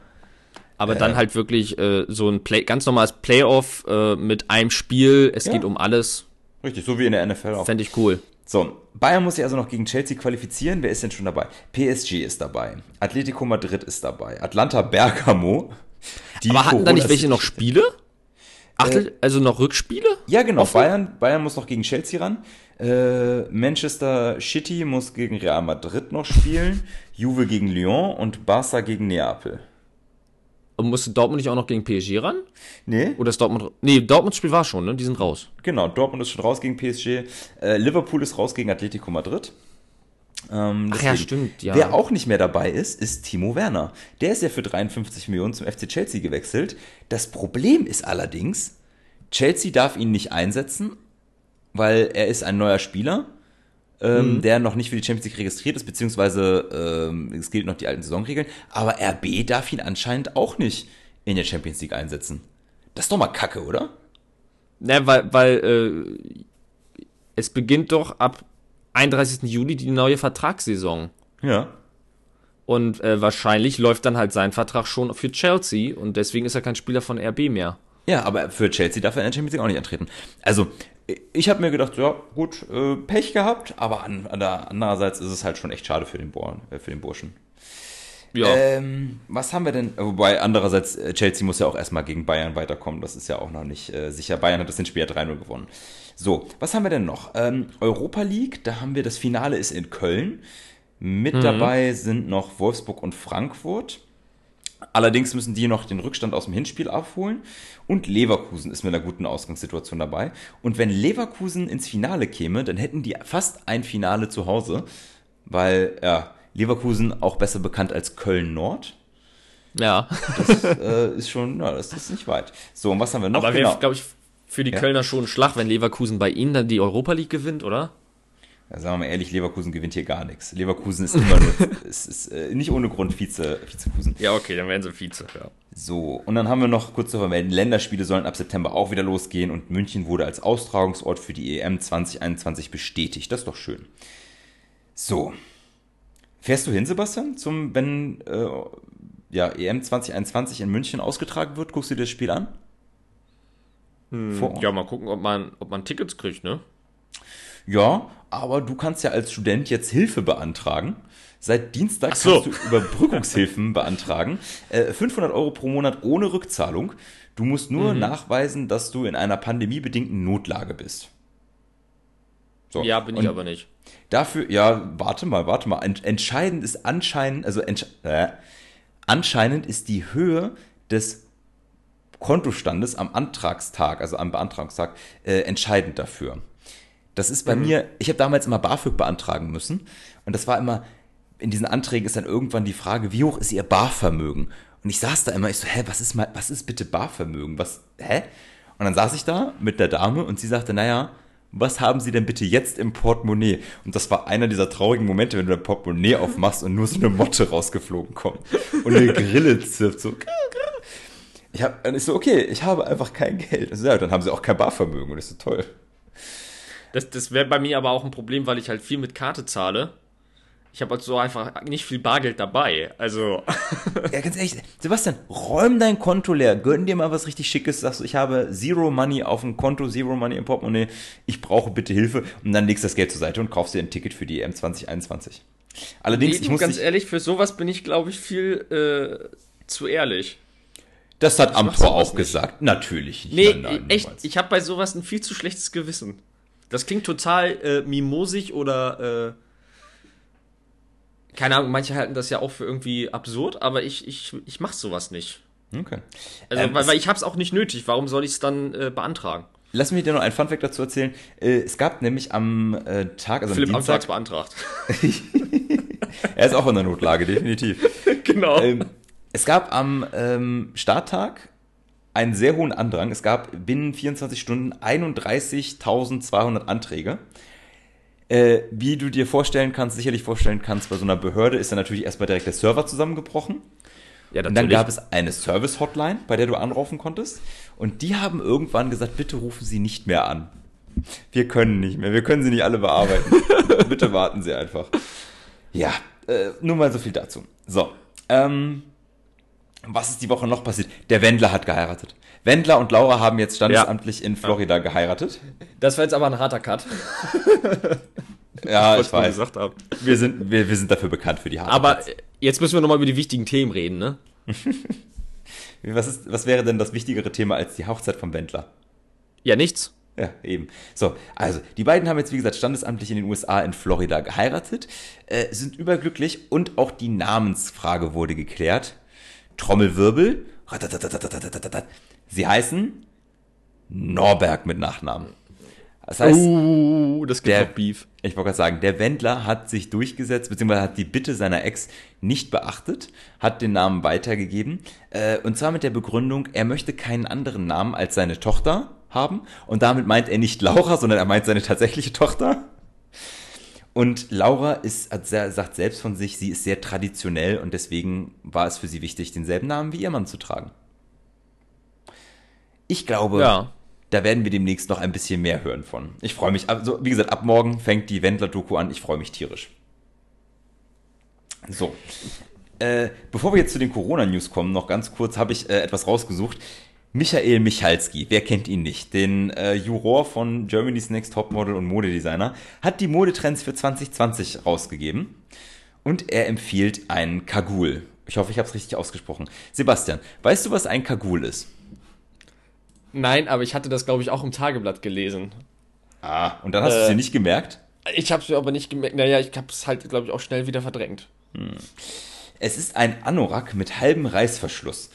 Aber dann halt wirklich äh, so ein Play ganz normales Playoff äh, mit einem Spiel, es Ja. geht um alles, Richtig, so wie in der NFL auch. fände ich cool. So, Bayern muss sich also noch gegen Chelsea qualifizieren. Wer ist denn schon dabei? PSG ist dabei. Atletico Madrid ist dabei. Atlanta Bergamo. Aber hatten da nicht welche noch Spiele? Achtel, äh, also noch Rückspiele? Ja, genau. Bayern, Bayern muss noch gegen Chelsea ran. Äh, Manchester City muss gegen Real Madrid noch spielen. Juve gegen Lyon und Barca gegen Neapel. Und musste Dortmund nicht auch noch gegen PSG ran? Nee. Oder ist Dortmund. Nee, Dortmunds Spiel war schon, ne? Die sind raus. Genau, Dortmund ist schon raus gegen PSG. Äh, Liverpool ist raus gegen Atletico Madrid. Ähm, Ach ja, stimmt, ja. Wer auch nicht mehr dabei ist, ist Timo Werner. Der ist ja für 53 Millionen zum FC Chelsea gewechselt. Das Problem ist allerdings, Chelsea darf ihn nicht einsetzen, weil er ist ein neuer Spieler ähm, mhm. der noch nicht für die Champions League registriert ist, beziehungsweise ähm, es gilt noch die alten Saisonregeln. Aber RB darf ihn anscheinend auch nicht in der Champions League einsetzen. Das ist doch mal Kacke, oder? Ne, weil, weil äh, es beginnt doch ab 31. Juli die neue Vertragssaison. Ja. Und äh, wahrscheinlich läuft dann halt sein Vertrag schon für Chelsea und deswegen ist er kein Spieler von RB mehr. Ja, aber für Chelsea darf er in der Champions League auch nicht antreten. Also, ich habe mir gedacht, ja, gut, äh, Pech gehabt, aber an, an der, andererseits ist es halt schon echt schade für den, Bohren, äh, für den Burschen. Ja. Ähm, was haben wir denn? Wobei, andererseits, äh, Chelsea muss ja auch erstmal gegen Bayern weiterkommen. Das ist ja auch noch nicht äh, sicher. Bayern hat das Spiel 3-0 gewonnen. So, was haben wir denn noch? Ähm, Europa League, da haben wir das Finale ist in Köln. Mit mhm. dabei sind noch Wolfsburg und Frankfurt. Allerdings müssen die noch den Rückstand aus dem Hinspiel aufholen. Und Leverkusen ist mit einer guten Ausgangssituation dabei. Und wenn Leverkusen ins Finale käme, dann hätten die fast ein Finale zu Hause. Weil, ja, Leverkusen auch besser bekannt als Köln Nord. Ja. Das äh, ist schon, ja, das ist nicht weit. So, und was haben wir noch? Aber genau. glaube ich, für die ja. Kölner schon ein Schlag, wenn Leverkusen bei ihnen dann die Europa League gewinnt, oder? Ja, sagen wir mal ehrlich, Leverkusen gewinnt hier gar nichts. Leverkusen ist immer nur, [laughs] ist, ist, äh, nicht ohne Grund Vize, Vizekusen. Ja, okay, dann werden sie Vize, ja. So, und dann haben wir noch kurz zu vermelden, Länderspiele sollen ab September auch wieder losgehen und München wurde als Austragungsort für die EM 2021 bestätigt. Das ist doch schön. So. Fährst du hin, Sebastian, zum, wenn äh, ja, EM 2021 in München ausgetragen wird? Guckst du dir das Spiel an? Hm, ja, mal gucken, ob man, ob man Tickets kriegt, ne? Ja, aber du kannst ja als Student jetzt Hilfe beantragen. Seit Dienstag so. kannst du Überbrückungshilfen [laughs] beantragen. Äh, 500 Euro pro Monat ohne Rückzahlung. Du musst nur mhm. nachweisen, dass du in einer pandemiebedingten Notlage bist. So. Ja, bin ich aber nicht. Dafür, ja, warte mal, warte mal. Entscheidend ist anscheinend, also entsch äh, anscheinend ist die Höhe des Kontostandes am Antragstag, also am Beantragungstag, äh, entscheidend dafür. Das ist bei mhm. mir, ich habe damals immer BAföG beantragen müssen und das war immer, in diesen Anträgen ist dann irgendwann die Frage, wie hoch ist Ihr Barvermögen? Und ich saß da immer, ich so, hä, was ist mal, was ist bitte Barvermögen? Was, hä? Und dann saß ich da mit der Dame und sie sagte, naja, was haben Sie denn bitte jetzt im Portemonnaie? Und das war einer dieser traurigen Momente, wenn du dein Portemonnaie aufmachst und nur so eine Motte rausgeflogen kommt und eine Grille zirpt, so. Ich hab, dann ist so, okay, ich habe einfach kein Geld. Also, ja, dann haben sie auch kein Barvermögen und das ist so toll. Das, das wäre bei mir aber auch ein Problem, weil ich halt viel mit Karte zahle. Ich habe also einfach nicht viel Bargeld dabei. Also. [laughs] ja, ganz ehrlich, Sebastian, räum dein Konto leer. Gönn dir mal was richtig Schickes. Sagst du, ich habe Zero Money auf dem Konto, Zero Money im Portemonnaie. Ich brauche bitte Hilfe. Und dann legst du das Geld zur Seite und kaufst dir ein Ticket für die EM 2021. Allerdings, nee, ich muss. Ganz ehrlich, für sowas bin ich, glaube ich, viel äh, zu ehrlich. Das hat Amtor auch nicht. gesagt. Natürlich nicht. Nee, nein, nein, echt. Ich habe bei sowas ein viel zu schlechtes Gewissen. Das klingt total äh, mimosig oder äh, keine Ahnung, manche halten das ja auch für irgendwie absurd, aber ich, ich, ich mach sowas nicht. Okay. Also, ähm, weil, weil ich hab's auch nicht nötig. Warum soll ich es dann äh, beantragen? Lass mich dir noch ein Funfact dazu erzählen. Äh, es gab nämlich am äh, Tag, also Philipp am Dienstag, beantragt. [laughs] [laughs] er ist auch in der Notlage, definitiv. genau. Ähm, es gab am ähm, Starttag einen sehr hohen Andrang. Es gab binnen 24 Stunden 31.200 Anträge. Äh, wie du dir vorstellen kannst, sicherlich vorstellen kannst, bei so einer Behörde ist dann natürlich erstmal direkt der Server zusammengebrochen. Ja, und dann gab es eine Service-Hotline, bei der du anrufen konntest. Und die haben irgendwann gesagt, bitte rufen Sie nicht mehr an. Wir können nicht mehr, wir können sie nicht alle bearbeiten. [laughs] bitte warten Sie einfach. Ja, äh, nur mal so viel dazu. So, ähm, was ist die Woche noch passiert? Der Wendler hat geheiratet. Wendler und Laura haben jetzt standesamtlich ja. in Florida geheiratet. Das war jetzt aber ein harter Cut. [laughs] Ja, ich weiß. Gesagt haben. Wir, sind, wir, wir sind dafür bekannt für die Harte Aber Pets. jetzt müssen wir nochmal über die wichtigen Themen reden, ne? [laughs] was, ist, was wäre denn das wichtigere Thema als die Hochzeit vom Wendler? Ja, nichts. Ja, eben. So, also, die beiden haben jetzt, wie gesagt, standesamtlich in den USA in Florida geheiratet, äh, sind überglücklich und auch die Namensfrage wurde geklärt. Trommelwirbel. Sie heißen Norberg mit Nachnamen. Das heißt, uh, das gibt der, Beef. Ich wollte gerade sagen, der Wendler hat sich durchgesetzt, beziehungsweise hat die Bitte seiner Ex nicht beachtet, hat den Namen weitergegeben, äh, und zwar mit der Begründung, er möchte keinen anderen Namen als seine Tochter haben. Und damit meint er nicht Laura, sondern er meint seine tatsächliche Tochter. Und Laura ist, sagt selbst von sich, sie ist sehr traditionell und deswegen war es für sie wichtig, denselben Namen wie ihr Mann zu tragen. Ich glaube, ja. da werden wir demnächst noch ein bisschen mehr hören von. Ich freue mich. Also, wie gesagt, ab morgen fängt die Wendler-Doku an. Ich freue mich tierisch. So. Äh, bevor wir jetzt zu den Corona-News kommen, noch ganz kurz habe ich äh, etwas rausgesucht. Michael Michalski, wer kennt ihn nicht? Den äh, Juror von Germany's Next Topmodel und Modedesigner, hat die Modetrends für 2020 rausgegeben und er empfiehlt ein Kagul. Ich hoffe, ich habe es richtig ausgesprochen. Sebastian, weißt du, was ein Kagul ist? Nein, aber ich hatte das, glaube ich, auch im Tageblatt gelesen. Ah, und dann hast äh, du es dir nicht gemerkt? Ich habe es mir aber nicht gemerkt. Naja, ich habe es halt, glaube ich, auch schnell wieder verdrängt. Hm. Es ist ein Anorak mit halbem Reißverschluss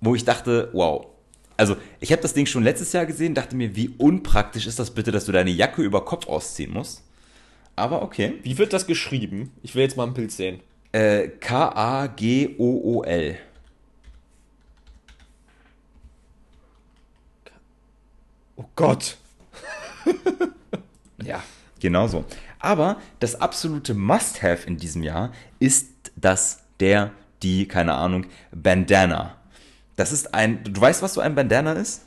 wo ich dachte, wow. Also, ich habe das Ding schon letztes Jahr gesehen, dachte mir, wie unpraktisch ist das bitte, dass du deine Jacke über Kopf ausziehen musst. Aber okay. Wie wird das geschrieben? Ich will jetzt mal ein Bild sehen. Äh, K-A-G-O-O-L. Oh Gott. [laughs] ja, genau so. Aber das absolute Must-Have in diesem Jahr ist das, der, die, keine Ahnung, Bandana. Das ist ein. Du weißt, was so ein Bandana ist?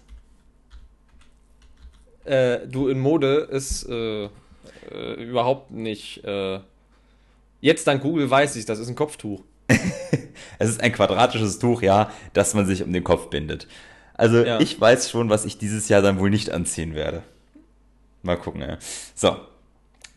Äh, du in Mode ist äh, äh, überhaupt nicht. Äh, jetzt dank Google weiß ich, das ist ein Kopftuch. [laughs] es ist ein quadratisches Tuch, ja, das man sich um den Kopf bindet. Also ja. ich weiß schon, was ich dieses Jahr dann wohl nicht anziehen werde. Mal gucken, ja. So.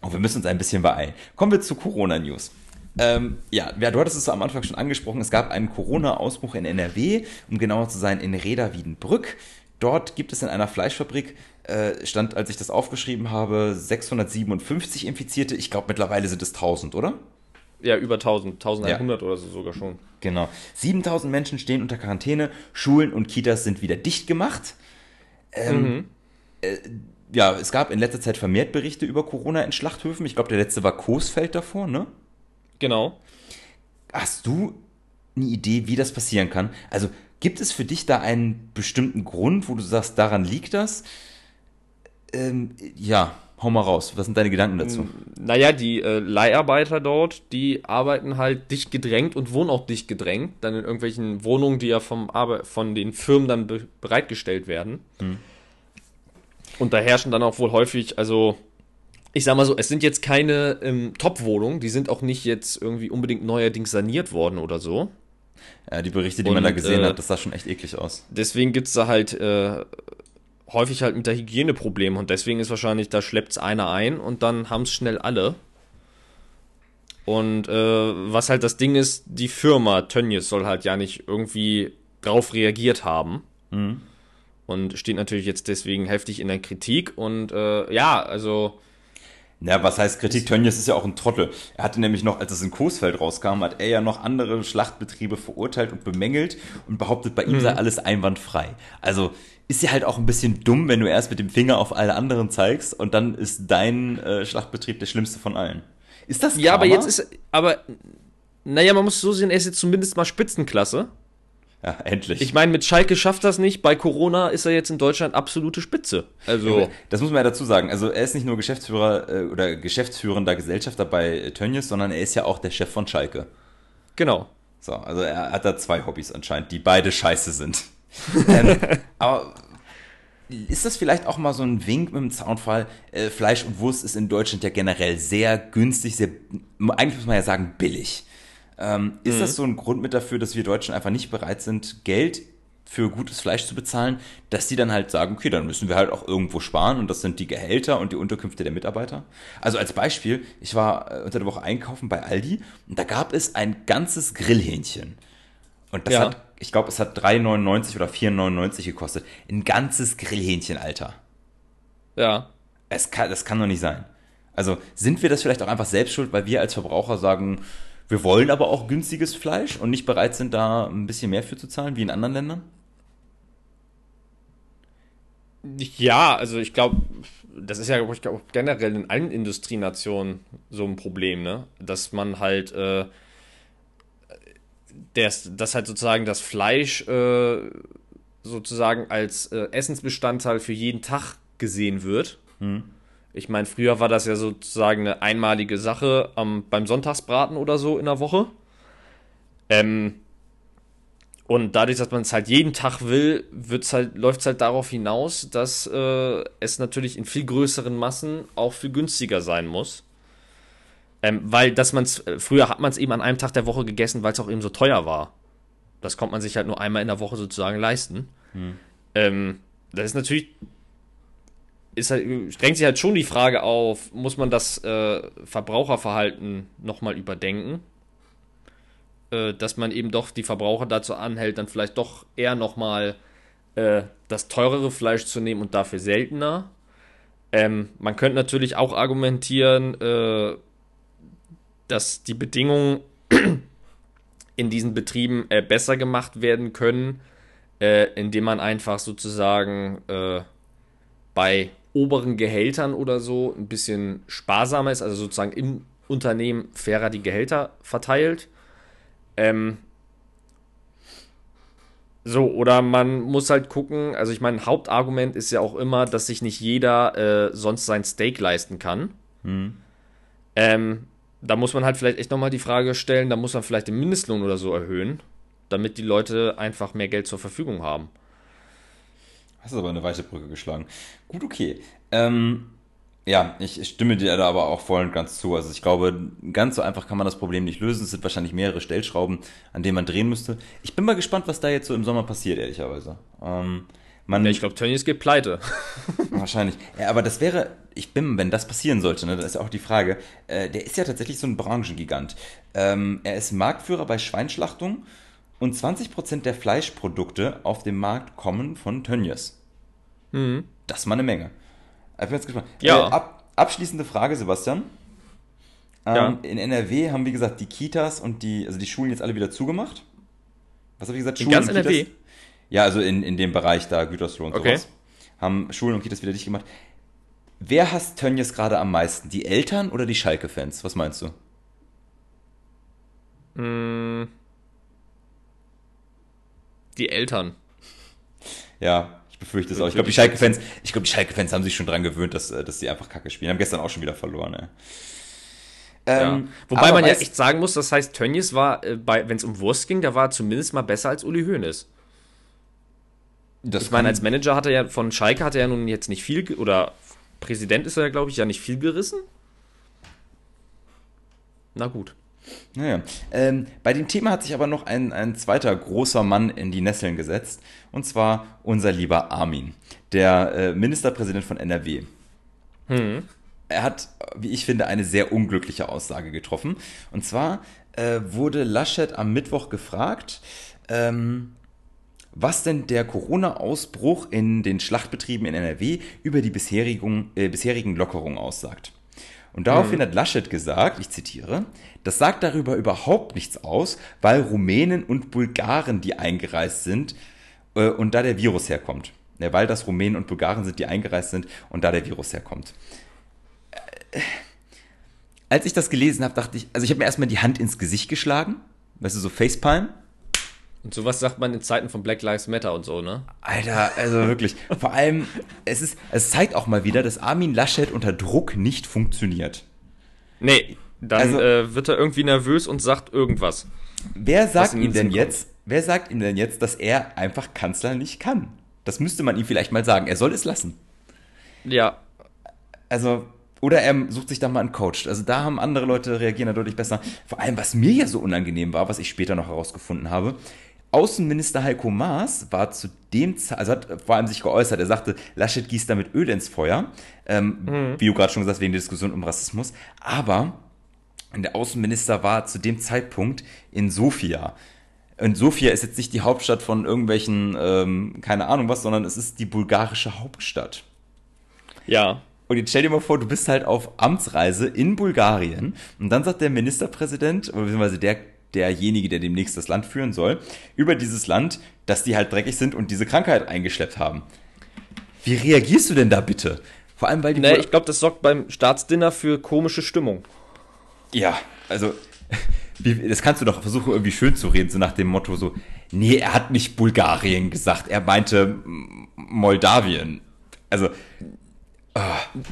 Oh, wir müssen uns ein bisschen beeilen. Kommen wir zu Corona-News. Ähm, ja, du hattest es am Anfang schon angesprochen, es gab einen Corona-Ausbruch in NRW, um genauer zu sein, in Reda-Wiedenbrück. Dort gibt es in einer Fleischfabrik, äh, stand, als ich das aufgeschrieben habe, 657 Infizierte. Ich glaube, mittlerweile sind es 1000, oder? Ja, über 1000, 1100 ja. oder so sogar schon. Genau. 7000 Menschen stehen unter Quarantäne, Schulen und Kitas sind wieder dicht gemacht. Ähm, mhm. äh, ja, es gab in letzter Zeit vermehrt Berichte über Corona in Schlachthöfen. Ich glaube, der letzte war Coesfeld davor, ne? Genau. Hast du eine Idee, wie das passieren kann? Also gibt es für dich da einen bestimmten Grund, wo du sagst, daran liegt das? Ähm, ja, hau mal raus. Was sind deine Gedanken dazu? Naja, die äh, Leiharbeiter dort, die arbeiten halt dicht gedrängt und wohnen auch dicht gedrängt, dann in irgendwelchen Wohnungen, die ja vom Arbe von den Firmen dann be bereitgestellt werden. Hm. Und da herrschen dann auch wohl häufig, also ich sag mal so, es sind jetzt keine ähm, Top-Wohnungen, die sind auch nicht jetzt irgendwie unbedingt neuerdings saniert worden oder so. Ja, die Berichte, die und, man da gesehen äh, hat, das sah schon echt eklig aus. Deswegen gibt es da halt äh, häufig halt mit der Hygiene Probleme und deswegen ist wahrscheinlich, da schleppt es einer ein und dann haben es schnell alle. Und äh, was halt das Ding ist, die Firma Tönnies soll halt ja nicht irgendwie drauf reagiert haben. Mhm. Und steht natürlich jetzt deswegen heftig in der Kritik. Und äh, ja, also ja, was heißt Kritik? Tönnies ist ja auch ein Trottel. Er hatte nämlich noch, als es in Coesfeld rauskam, hat er ja noch andere Schlachtbetriebe verurteilt und bemängelt und behauptet, bei ihm mhm. sei alles einwandfrei. Also ist ja halt auch ein bisschen dumm, wenn du erst mit dem Finger auf alle anderen zeigst und dann ist dein äh, Schlachtbetrieb der schlimmste von allen. Ist das Karma? Ja, aber jetzt ist, aber, naja, man muss so sehen, er ist jetzt zumindest mal Spitzenklasse. Ja, endlich. Ich meine, mit Schalke schafft das nicht. Bei Corona ist er jetzt in Deutschland absolute Spitze. Also das muss man ja dazu sagen. Also er ist nicht nur Geschäftsführer äh, oder geschäftsführender Gesellschafter bei Tönnies, sondern er ist ja auch der Chef von Schalke. Genau. So, also er hat da zwei Hobbys anscheinend, die beide scheiße sind. [laughs] ähm, aber ist das vielleicht auch mal so ein Wink mit dem Zaunfall? Äh, Fleisch und Wurst ist in Deutschland ja generell sehr günstig, sehr, eigentlich muss man ja sagen, billig. Ähm, ist mhm. das so ein Grund mit dafür, dass wir Deutschen einfach nicht bereit sind, Geld für gutes Fleisch zu bezahlen, dass die dann halt sagen, okay, dann müssen wir halt auch irgendwo sparen und das sind die Gehälter und die Unterkünfte der Mitarbeiter. Also als Beispiel, ich war äh, unter der Woche einkaufen bei Aldi und da gab es ein ganzes Grillhähnchen. Und das ja. hat, ich glaube, es hat 3,99 oder 4,99 gekostet. Ein ganzes Grillhähnchen, Alter. Ja. Es kann, das kann doch nicht sein. Also sind wir das vielleicht auch einfach selbst schuld, weil wir als Verbraucher sagen, wir wollen aber auch günstiges Fleisch und nicht bereit sind, da ein bisschen mehr für zu zahlen, wie in anderen Ländern? Ja, also ich glaube, das ist ja ich glaub, generell in allen Industrienationen so ein Problem, ne? Dass man halt, äh, das, dass halt sozusagen das Fleisch äh, sozusagen als äh, Essensbestandteil für jeden Tag gesehen wird. Hm. Ich meine, früher war das ja sozusagen eine einmalige Sache am, beim Sonntagsbraten oder so in der Woche. Ähm, und dadurch, dass man es halt jeden Tag will, halt, läuft es halt darauf hinaus, dass äh, es natürlich in viel größeren Massen auch viel günstiger sein muss. Ähm, weil, dass man es, äh, früher hat man es eben an einem Tag der Woche gegessen, weil es auch eben so teuer war. Das kommt man sich halt nur einmal in der Woche sozusagen leisten. Hm. Ähm, das ist natürlich ist halt, drängt sich halt schon die Frage auf, muss man das äh, Verbraucherverhalten nochmal überdenken? Äh, dass man eben doch die Verbraucher dazu anhält, dann vielleicht doch eher nochmal äh, das teurere Fleisch zu nehmen und dafür seltener. Ähm, man könnte natürlich auch argumentieren, äh, dass die Bedingungen [clears throat] in diesen Betrieben äh, besser gemacht werden können, äh, indem man einfach sozusagen äh, bei oberen Gehältern oder so ein bisschen sparsamer ist, also sozusagen im Unternehmen fairer die Gehälter verteilt. Ähm, so, oder man muss halt gucken, also ich meine, Hauptargument ist ja auch immer, dass sich nicht jeder äh, sonst sein Steak leisten kann. Mhm. Ähm, da muss man halt vielleicht echt nochmal die Frage stellen, da muss man vielleicht den Mindestlohn oder so erhöhen, damit die Leute einfach mehr Geld zur Verfügung haben. Hast du aber eine weite Brücke geschlagen. Gut, okay. Ähm, ja, ich stimme dir da aber auch voll und ganz zu. Also ich glaube, ganz so einfach kann man das Problem nicht lösen. Es sind wahrscheinlich mehrere Stellschrauben, an denen man drehen müsste. Ich bin mal gespannt, was da jetzt so im Sommer passiert, ehrlicherweise. Ähm, man, ja, ich glaube, Tönnies geht pleite. [laughs] wahrscheinlich. Ja, aber das wäre, ich bin, wenn das passieren sollte, ne, das ist ja auch die Frage, äh, der ist ja tatsächlich so ein Branchengigant. Ähm, er ist Marktführer bei Schweinschlachtung und 20% der Fleischprodukte auf dem Markt kommen von Tönnies. Mhm. Das ist mal eine Menge. Ich bin jetzt gespannt. Ja. Äh, ab, abschließende Frage, Sebastian. Ähm, ja. In NRW haben, wie gesagt, die Kitas und die, also die Schulen jetzt alle wieder zugemacht. Was habe ich gesagt? In Schulen ganz NRW? Ja, also in, in dem Bereich da, Gütersloh und okay. sowas. Haben Schulen und Kitas wieder dicht gemacht. Wer hasst Tönnies gerade am meisten? Die Eltern oder die Schalke-Fans? Was meinst du? Mm die Eltern. Ja, ich befürchte es auch. Ich glaube, die Schalke-Fans, die Schalke-Fans haben sich schon dran gewöhnt, dass, äh, dass die einfach Kacke spielen. Haben gestern auch schon wieder verloren, ey. Ähm, ja. Wobei man ja echt sagen muss, das heißt, Tönnies war, äh, wenn es um Wurst ging, da war zumindest mal besser als Uli Hoeneß. Das ich meine, als Manager hat er ja von Schalke hat er ja nun jetzt nicht viel, oder Präsident ist er ja, glaube ich, ja nicht viel gerissen. Na gut. Naja. Ähm, bei dem Thema hat sich aber noch ein, ein zweiter großer Mann in die Nesseln gesetzt. Und zwar unser lieber Armin, der äh, Ministerpräsident von NRW. Hm. Er hat, wie ich finde, eine sehr unglückliche Aussage getroffen. Und zwar äh, wurde Laschet am Mittwoch gefragt, ähm, was denn der Corona-Ausbruch in den Schlachtbetrieben in NRW über die bisherigen, äh, bisherigen Lockerungen aussagt. Und daraufhin mhm. hat Laschet gesagt, ich zitiere, das sagt darüber überhaupt nichts aus, weil Rumänen und Bulgaren, die eingereist sind, äh, und da der Virus herkommt. Ja, weil das Rumänen und Bulgaren sind, die eingereist sind und da der Virus herkommt. Äh, als ich das gelesen habe, dachte ich, also ich habe mir erstmal die Hand ins Gesicht geschlagen, weißt du, so Facepalm. Und sowas sagt man in Zeiten von Black Lives Matter und so, ne? Alter, also wirklich. Vor allem, es ist, es zeigt auch mal wieder, dass Armin Laschet unter Druck nicht funktioniert. Nee, dann also, äh, wird er irgendwie nervös und sagt irgendwas. Wer sagt ihm denn jetzt, wer sagt ihm denn jetzt, dass er einfach Kanzler nicht kann? Das müsste man ihm vielleicht mal sagen. Er soll es lassen. Ja. Also, oder er sucht sich da mal einen Coach. Also da haben andere Leute reagieren da deutlich besser. Vor allem, was mir ja so unangenehm war, was ich später noch herausgefunden habe, Außenminister Heiko Maas war zu dem Ze- also hat vor allem sich geäußert, er sagte, Laschet gießt damit Öl ins Feuer, ähm, wie du gerade schon gesagt hast, wegen der Diskussion um Rassismus, aber der Außenminister war zu dem Zeitpunkt in Sofia. Und Sofia ist jetzt nicht die Hauptstadt von irgendwelchen, ähm, keine Ahnung was, sondern es ist die bulgarische Hauptstadt. Ja. Und jetzt stell dir mal vor, du bist halt auf Amtsreise in Bulgarien und dann sagt der Ministerpräsident, oder beziehungsweise der, derjenige, der demnächst das Land führen soll, über dieses Land, dass die halt dreckig sind und diese Krankheit eingeschleppt haben. Wie reagierst du denn da bitte? Vor allem, weil die... Ne, ich glaube, das sorgt beim Staatsdinner für komische Stimmung. ja, also, [laughs] das kannst du doch versuchen irgendwie schön zu reden, so nach dem Motto so, nee, er hat nicht Bulgarien gesagt, er meinte Moldawien. Also,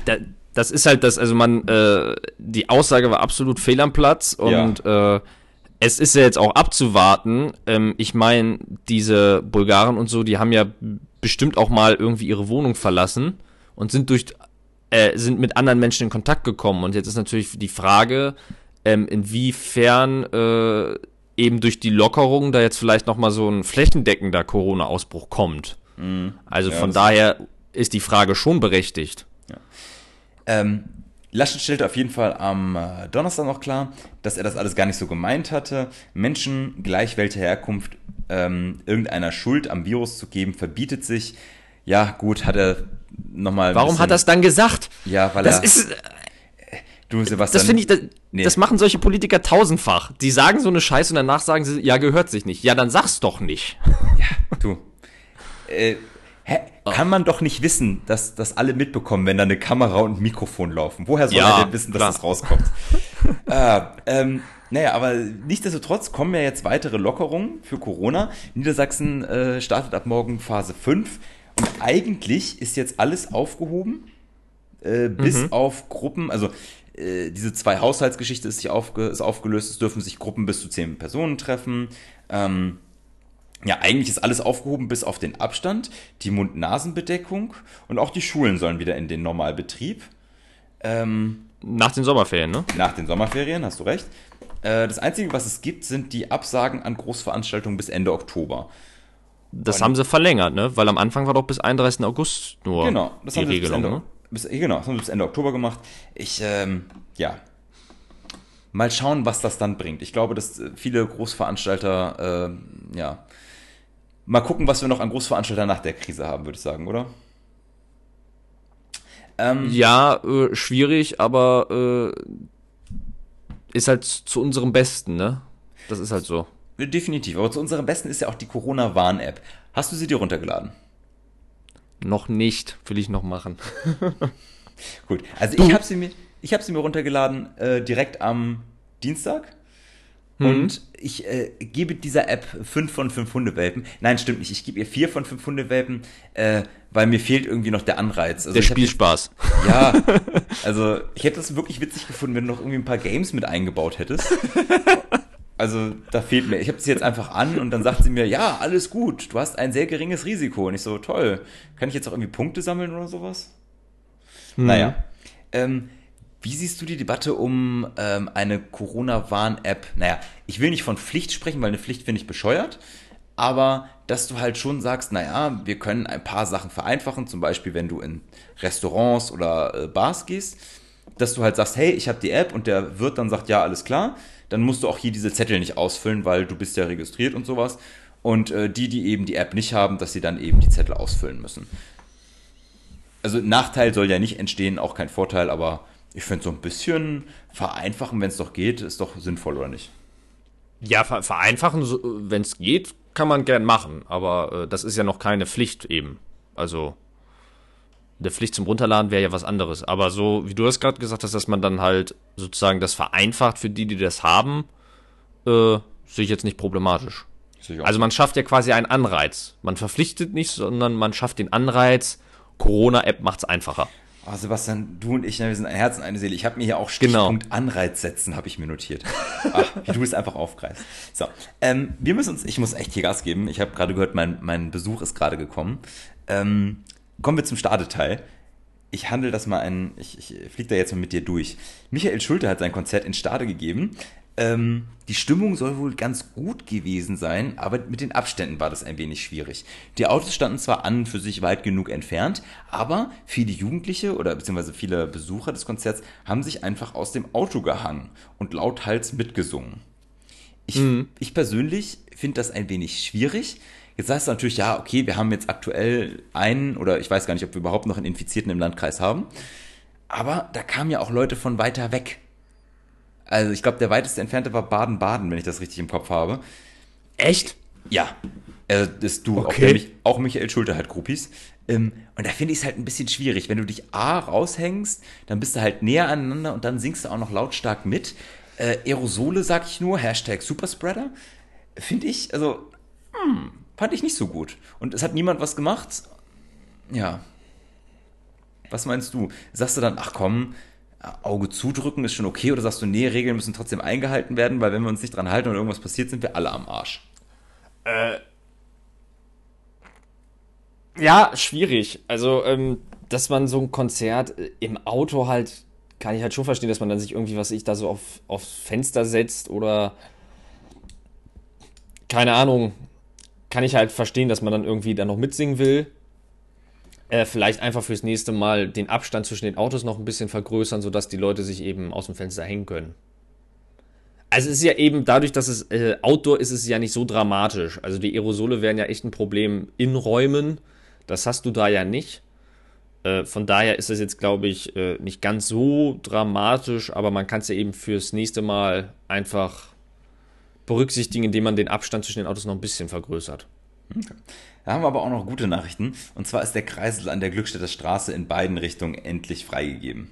Da, das ist halt das, also man, äh, die Aussage war absolut fehl am Platz und äh, es ist ja jetzt auch abzuwarten. Ähm, ich meine, diese Bulgaren und so, die haben ja bestimmt auch mal irgendwie ihre Wohnung verlassen und sind durch äh, sind mit anderen Menschen in Kontakt gekommen. Und jetzt ist natürlich die Frage, ähm, inwiefern äh, eben durch die Lockerung da jetzt vielleicht noch mal so ein flächendeckender Corona-Ausbruch kommt. Also Ja, von daher ist die Frage schon berechtigt. Ähm, Laschet stellte auf jeden Fall am äh, Donnerstag noch klar, dass er das alles gar nicht so gemeint hatte. Menschen gleich welcher Herkunft ähm, irgendeiner Schuld am Virus zu geben, verbietet sich. Ja, gut, hat er nochmal. Warum hat er es dann gesagt? Ja, weil Das er. ist, du, Sebastian. das finde ich, das, Nee. das machen solche Politiker tausendfach. Die sagen so eine Scheiße und danach sagen sie, ja, gehört sich nicht. Ja, dann sag's doch nicht. Du. Äh, hä, kann man doch nicht wissen, dass das alle mitbekommen, wenn da eine Kamera und ein Mikrofon laufen. Woher soll Ja, er denn wissen, dass klar. das rauskommt? [laughs] äh, ähm, naja, aber nichtsdestotrotz kommen ja jetzt weitere Lockerungen für Corona. Niedersachsen äh, startet ab morgen Phase 5 und eigentlich ist jetzt alles aufgehoben, äh, bis Mhm. auf Gruppen, also äh, diese zwei Haushaltsgeschichte ist, sich aufge, ist aufgelöst, es dürfen sich Gruppen bis zu zehn Personen treffen. Ähm, ja, eigentlich ist alles aufgehoben bis auf den Abstand, die Mund-Nasen-Bedeckung und auch die Schulen sollen wieder in den Normalbetrieb. Ähm, Nach den Sommerferien, ne? nach den Sommerferien, hast du recht. Äh, das Einzige, was es gibt, sind die Absagen an Großveranstaltungen bis Ende Oktober. Das haben sie verlängert, ne? Weil am Anfang war doch bis 31. August nur Genau, das die haben sie bis Regelung, Ende, ne? bis, genau, das haben sie bis Ende Oktober gemacht. Ich, ähm, ja. Mal schauen, was das dann bringt. Ich glaube, dass äh, viele Großveranstalter, ähm, ja. Mal gucken, was wir noch an Großveranstaltern nach der Krise haben, würde ich sagen, oder? Ähm, Ja, äh, schwierig, aber äh, ist halt zu unserem Besten, ne? Das ist halt so. Definitiv. Aber zu unserem Besten ist ja auch die Corona-Warn-App. Hast du sie dir runtergeladen? Noch nicht, will ich noch machen. [laughs] Gut. Also ich habe sie mir, ich habe sie mir runtergeladen äh, direkt am Dienstag. Und ich äh, gebe dieser App 5 von 5 Hundewelpen. Nein, stimmt nicht. Ich gebe ihr 4 von 5 Hundewelpen, äh, weil mir fehlt irgendwie noch der Anreiz. Also Der Spielspaß. Ja, [laughs] also ich hätte das wirklich witzig gefunden, wenn du noch irgendwie ein paar Games mit eingebaut hättest. Also da fehlt mir. Ich habe sie jetzt einfach an und dann sagt sie mir, ja, alles gut, du hast ein sehr geringes Risiko. Und ich so, toll, kann ich jetzt auch irgendwie Punkte sammeln oder sowas? Naja. Ähm, wie siehst du die Debatte um ähm, eine Corona-Warn-App? Naja, ich will nicht von Pflicht sprechen, weil eine Pflicht finde ich bescheuert. Aber dass du halt schon sagst, naja, wir können ein paar Sachen vereinfachen, zum Beispiel wenn du in Restaurants oder äh, Bars gehst, dass du halt sagst, hey, ich habe die App und der Wirt dann sagt, ja, alles klar, dann musst du auch hier diese Zettel nicht ausfüllen, weil du bist ja registriert und sowas. Und äh, die, die eben die App nicht haben, dass sie dann eben die Zettel ausfüllen müssen. Also Nachteil soll ja nicht entstehen, auch kein Vorteil, aber ich finde so ein bisschen vereinfachen, wenn es doch geht, ist doch sinnvoll, oder nicht? Ja, ver vereinfachen, so, wenn es geht, kann man gern machen, aber äh, das ist ja noch keine Pflicht eben. Also eine Pflicht zum Runterladen wäre ja was anderes. Aber so, wie du das gerade gesagt hast, dass man dann halt sozusagen das vereinfacht für die, die das haben, äh, sehe ich jetzt nicht problematisch. Also man schafft ja quasi einen Anreiz. Man verpflichtet nicht, sondern man schafft den Anreiz. Corona-App macht's einfacher. Oh, Sebastian, du und ich, ne, wir sind ein Herz und eine Seele. Ich habe mir hier auch Genau. Stichpunkt Anreiz setzen, habe ich mir notiert. Ach, wie du es einfach aufgreifst. So, ähm, wir müssen uns, ich muss echt hier Gas geben. Ich habe gerade gehört, mein, mein Besuch ist gerade gekommen. Ähm, kommen wir zum Starteteil. Ich handle das mal ein, ich, ich fliege da jetzt mal mit dir durch. Michael Schulte hat sein Konzert in Stade gegeben. Ähm, die Stimmung soll wohl ganz gut gewesen sein, aber mit den Abständen war das ein wenig schwierig. Die Autos standen zwar an und für sich weit genug entfernt, aber viele Jugendliche oder beziehungsweise viele Besucher des Konzerts haben sich einfach aus dem Auto gehangen und lauthals mitgesungen. Ich, mhm. ich persönlich finde das ein wenig schwierig. Jetzt sagst du natürlich, ja, okay, wir haben jetzt aktuell einen oder ich weiß gar nicht, ob wir überhaupt noch einen Infizierten im Landkreis haben. Aber da kamen ja auch Leute von weiter weg. Also ich glaube, der weiteste entfernte war Baden-Baden, wenn ich das richtig im Kopf habe. Echt? Ja. Also das du, okay. auch, auch Michael Schulter hat Groupies. Ähm, und da finde ich es halt ein bisschen schwierig. Wenn du dich A raushängst, dann bist du halt näher aneinander und dann singst du auch noch lautstark mit. Äh, Aerosole, sag ich nur, Hashtag Superspreader. Finde ich, also, hm, fand ich nicht so gut. Und es hat niemand was gemacht. Ja. Was meinst du? Sagst du dann, ach komm, Auge zudrücken ist schon okay oder sagst du, nee, Regeln müssen trotzdem eingehalten werden, weil wenn wir uns nicht dran halten und irgendwas passiert, sind wir alle am Arsch? Äh. Ja, schwierig. Also, ähm, dass man so ein Konzert äh, im Auto halt, kann ich halt schon verstehen, dass man dann sich irgendwie, was ich da so auf, aufs Fenster setzt oder keine Ahnung, kann ich halt verstehen, dass man dann irgendwie da noch mitsingen will äh, vielleicht einfach fürs nächste Mal den Abstand zwischen den Autos noch ein bisschen vergrößern, sodass die Leute sich eben aus dem Fenster hängen können. Also es ist ja eben dadurch, dass es äh, Outdoor ist, ist es ja nicht so dramatisch. Also die Aerosole wären ja echt ein Problem in Räumen. Das hast du da ja nicht. Äh, von daher ist es jetzt, glaube ich, äh, nicht ganz so dramatisch, aber man kann es ja eben fürs nächste Mal einfach berücksichtigen, indem man den Abstand zwischen den Autos noch ein bisschen vergrößert. Okay. Da haben wir aber auch noch gute Nachrichten. Und zwar ist der Kreisel an der Glückstädter Straße in beiden Richtungen endlich freigegeben.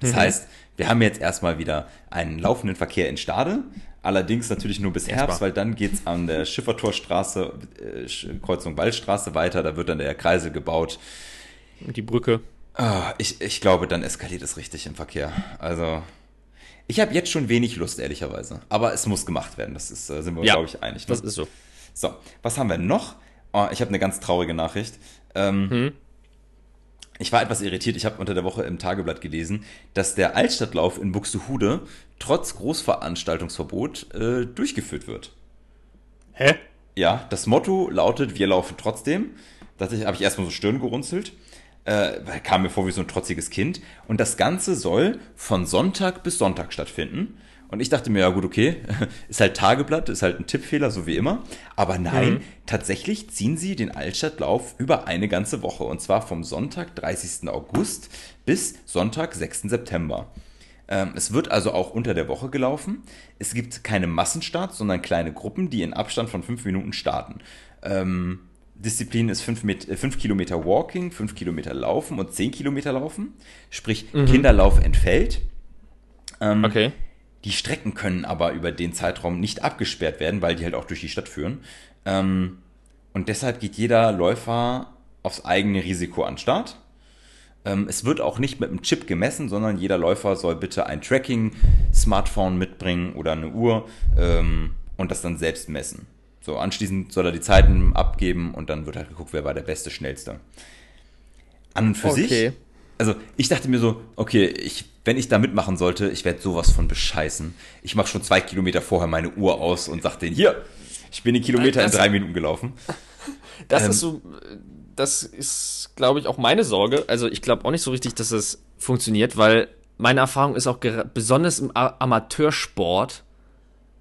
Das mhm. heißt, wir haben jetzt erstmal wieder einen laufenden Verkehr in Stade. Allerdings natürlich nur bis Herbst, weil dann geht es an der Schiffertorstraße, äh, Kreuzung Waldstraße weiter. Da wird dann der Kreisel gebaut. Die Brücke. Oh, ich, ich glaube, dann eskaliert es richtig im Verkehr. Also, ich habe jetzt schon wenig Lust, ehrlicherweise. Aber es muss gemacht werden. Das ist, äh, sind wir, ja, glaube ich, einig. Ne? Das ist so. So, was haben wir noch? Oh, ich habe eine ganz traurige Nachricht. Ähm, hm? Ich war etwas irritiert. Ich habe unter der Woche im Tageblatt gelesen, dass der Altstadtlauf in Buxtehude trotz Großveranstaltungsverbot äh, durchgeführt wird. Hä? Ja, das Motto lautet: Wir laufen trotzdem. Da habe ich erstmal so Stirn gerunzelt. Äh, kam mir vor wie so ein trotziges Kind. Und das Ganze soll von Sonntag bis Sonntag stattfinden. Und ich dachte mir, ja gut, okay, [laughs] ist halt Tageblatt, ist halt ein Tippfehler, so wie immer. Aber nein, mhm. tatsächlich ziehen sie den Altstadtlauf über eine ganze Woche. Und zwar vom Sonntag, 30. August bis Sonntag, 6. September. Ähm, es wird also auch unter der Woche gelaufen. Es gibt keine Massenstarts, sondern kleine Gruppen, die in Abstand von fünf Minuten starten. Ähm, Disziplin ist 5 äh, Kilometer Walking, 5 Kilometer Laufen und 10 Kilometer Laufen. Sprich, mhm. Kinderlauf entfällt. Ähm, okay. Die Strecken können aber über den Zeitraum nicht abgesperrt werden, weil die halt auch durch die Stadt führen. Ähm, und deshalb geht jeder Läufer aufs eigene Risiko an Start. Ähm, es wird auch nicht mit einem Chip gemessen, sondern jeder Läufer soll bitte ein Tracking-Smartphone mitbringen oder eine Uhr ähm, und das dann selbst messen. So, anschließend soll er die Zeiten abgeben und dann wird halt geguckt, wer war der beste, schnellste. An und für okay. sich. Also ich dachte mir so, okay, ich wenn ich da mitmachen sollte, ich werde sowas von bescheißen. Ich mache schon zwei Kilometer vorher meine Uhr aus und sage denen, hier, ich bin den Kilometer das, in drei Minuten gelaufen. [laughs] Das ähm, ist so, das ist, glaube ich, auch meine Sorge. Also ich glaube auch nicht so richtig, dass das funktioniert, weil meine Erfahrung ist auch, besonders im Amateursport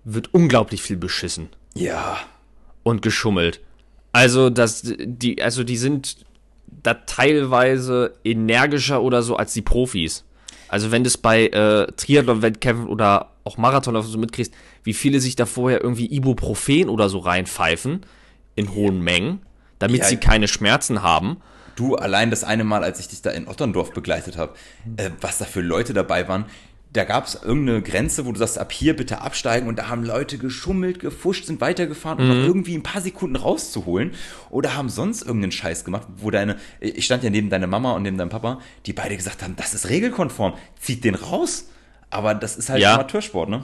wird unglaublich viel beschissen. Ja. Und geschummelt. Also, dass die, also die sind da teilweise energischer oder so als die Profis. Also wenn du es bei äh, Triathlon-Wettkämpfen oder auch Marathon so mitkriegst, wie viele sich da vorher irgendwie Ibuprofen oder so reinpfeifen in hohen Mengen, damit ja, sie keine Schmerzen haben. Du, allein das eine Mal, als ich dich da in Otterndorf begleitet habe, äh, was da für Leute dabei waren, da gab es irgendeine Grenze, wo du sagst, ab hier bitte absteigen und da haben Leute geschummelt, gefuscht, sind weitergefahren, um mhm. noch irgendwie ein paar Sekunden rauszuholen oder haben sonst irgendeinen Scheiß gemacht, wo deine, ich stand ja neben deiner Mama und neben deinem Papa, die beide gesagt haben, das ist regelkonform, zieht den raus. Aber das ist halt ja. Amateursport, ne?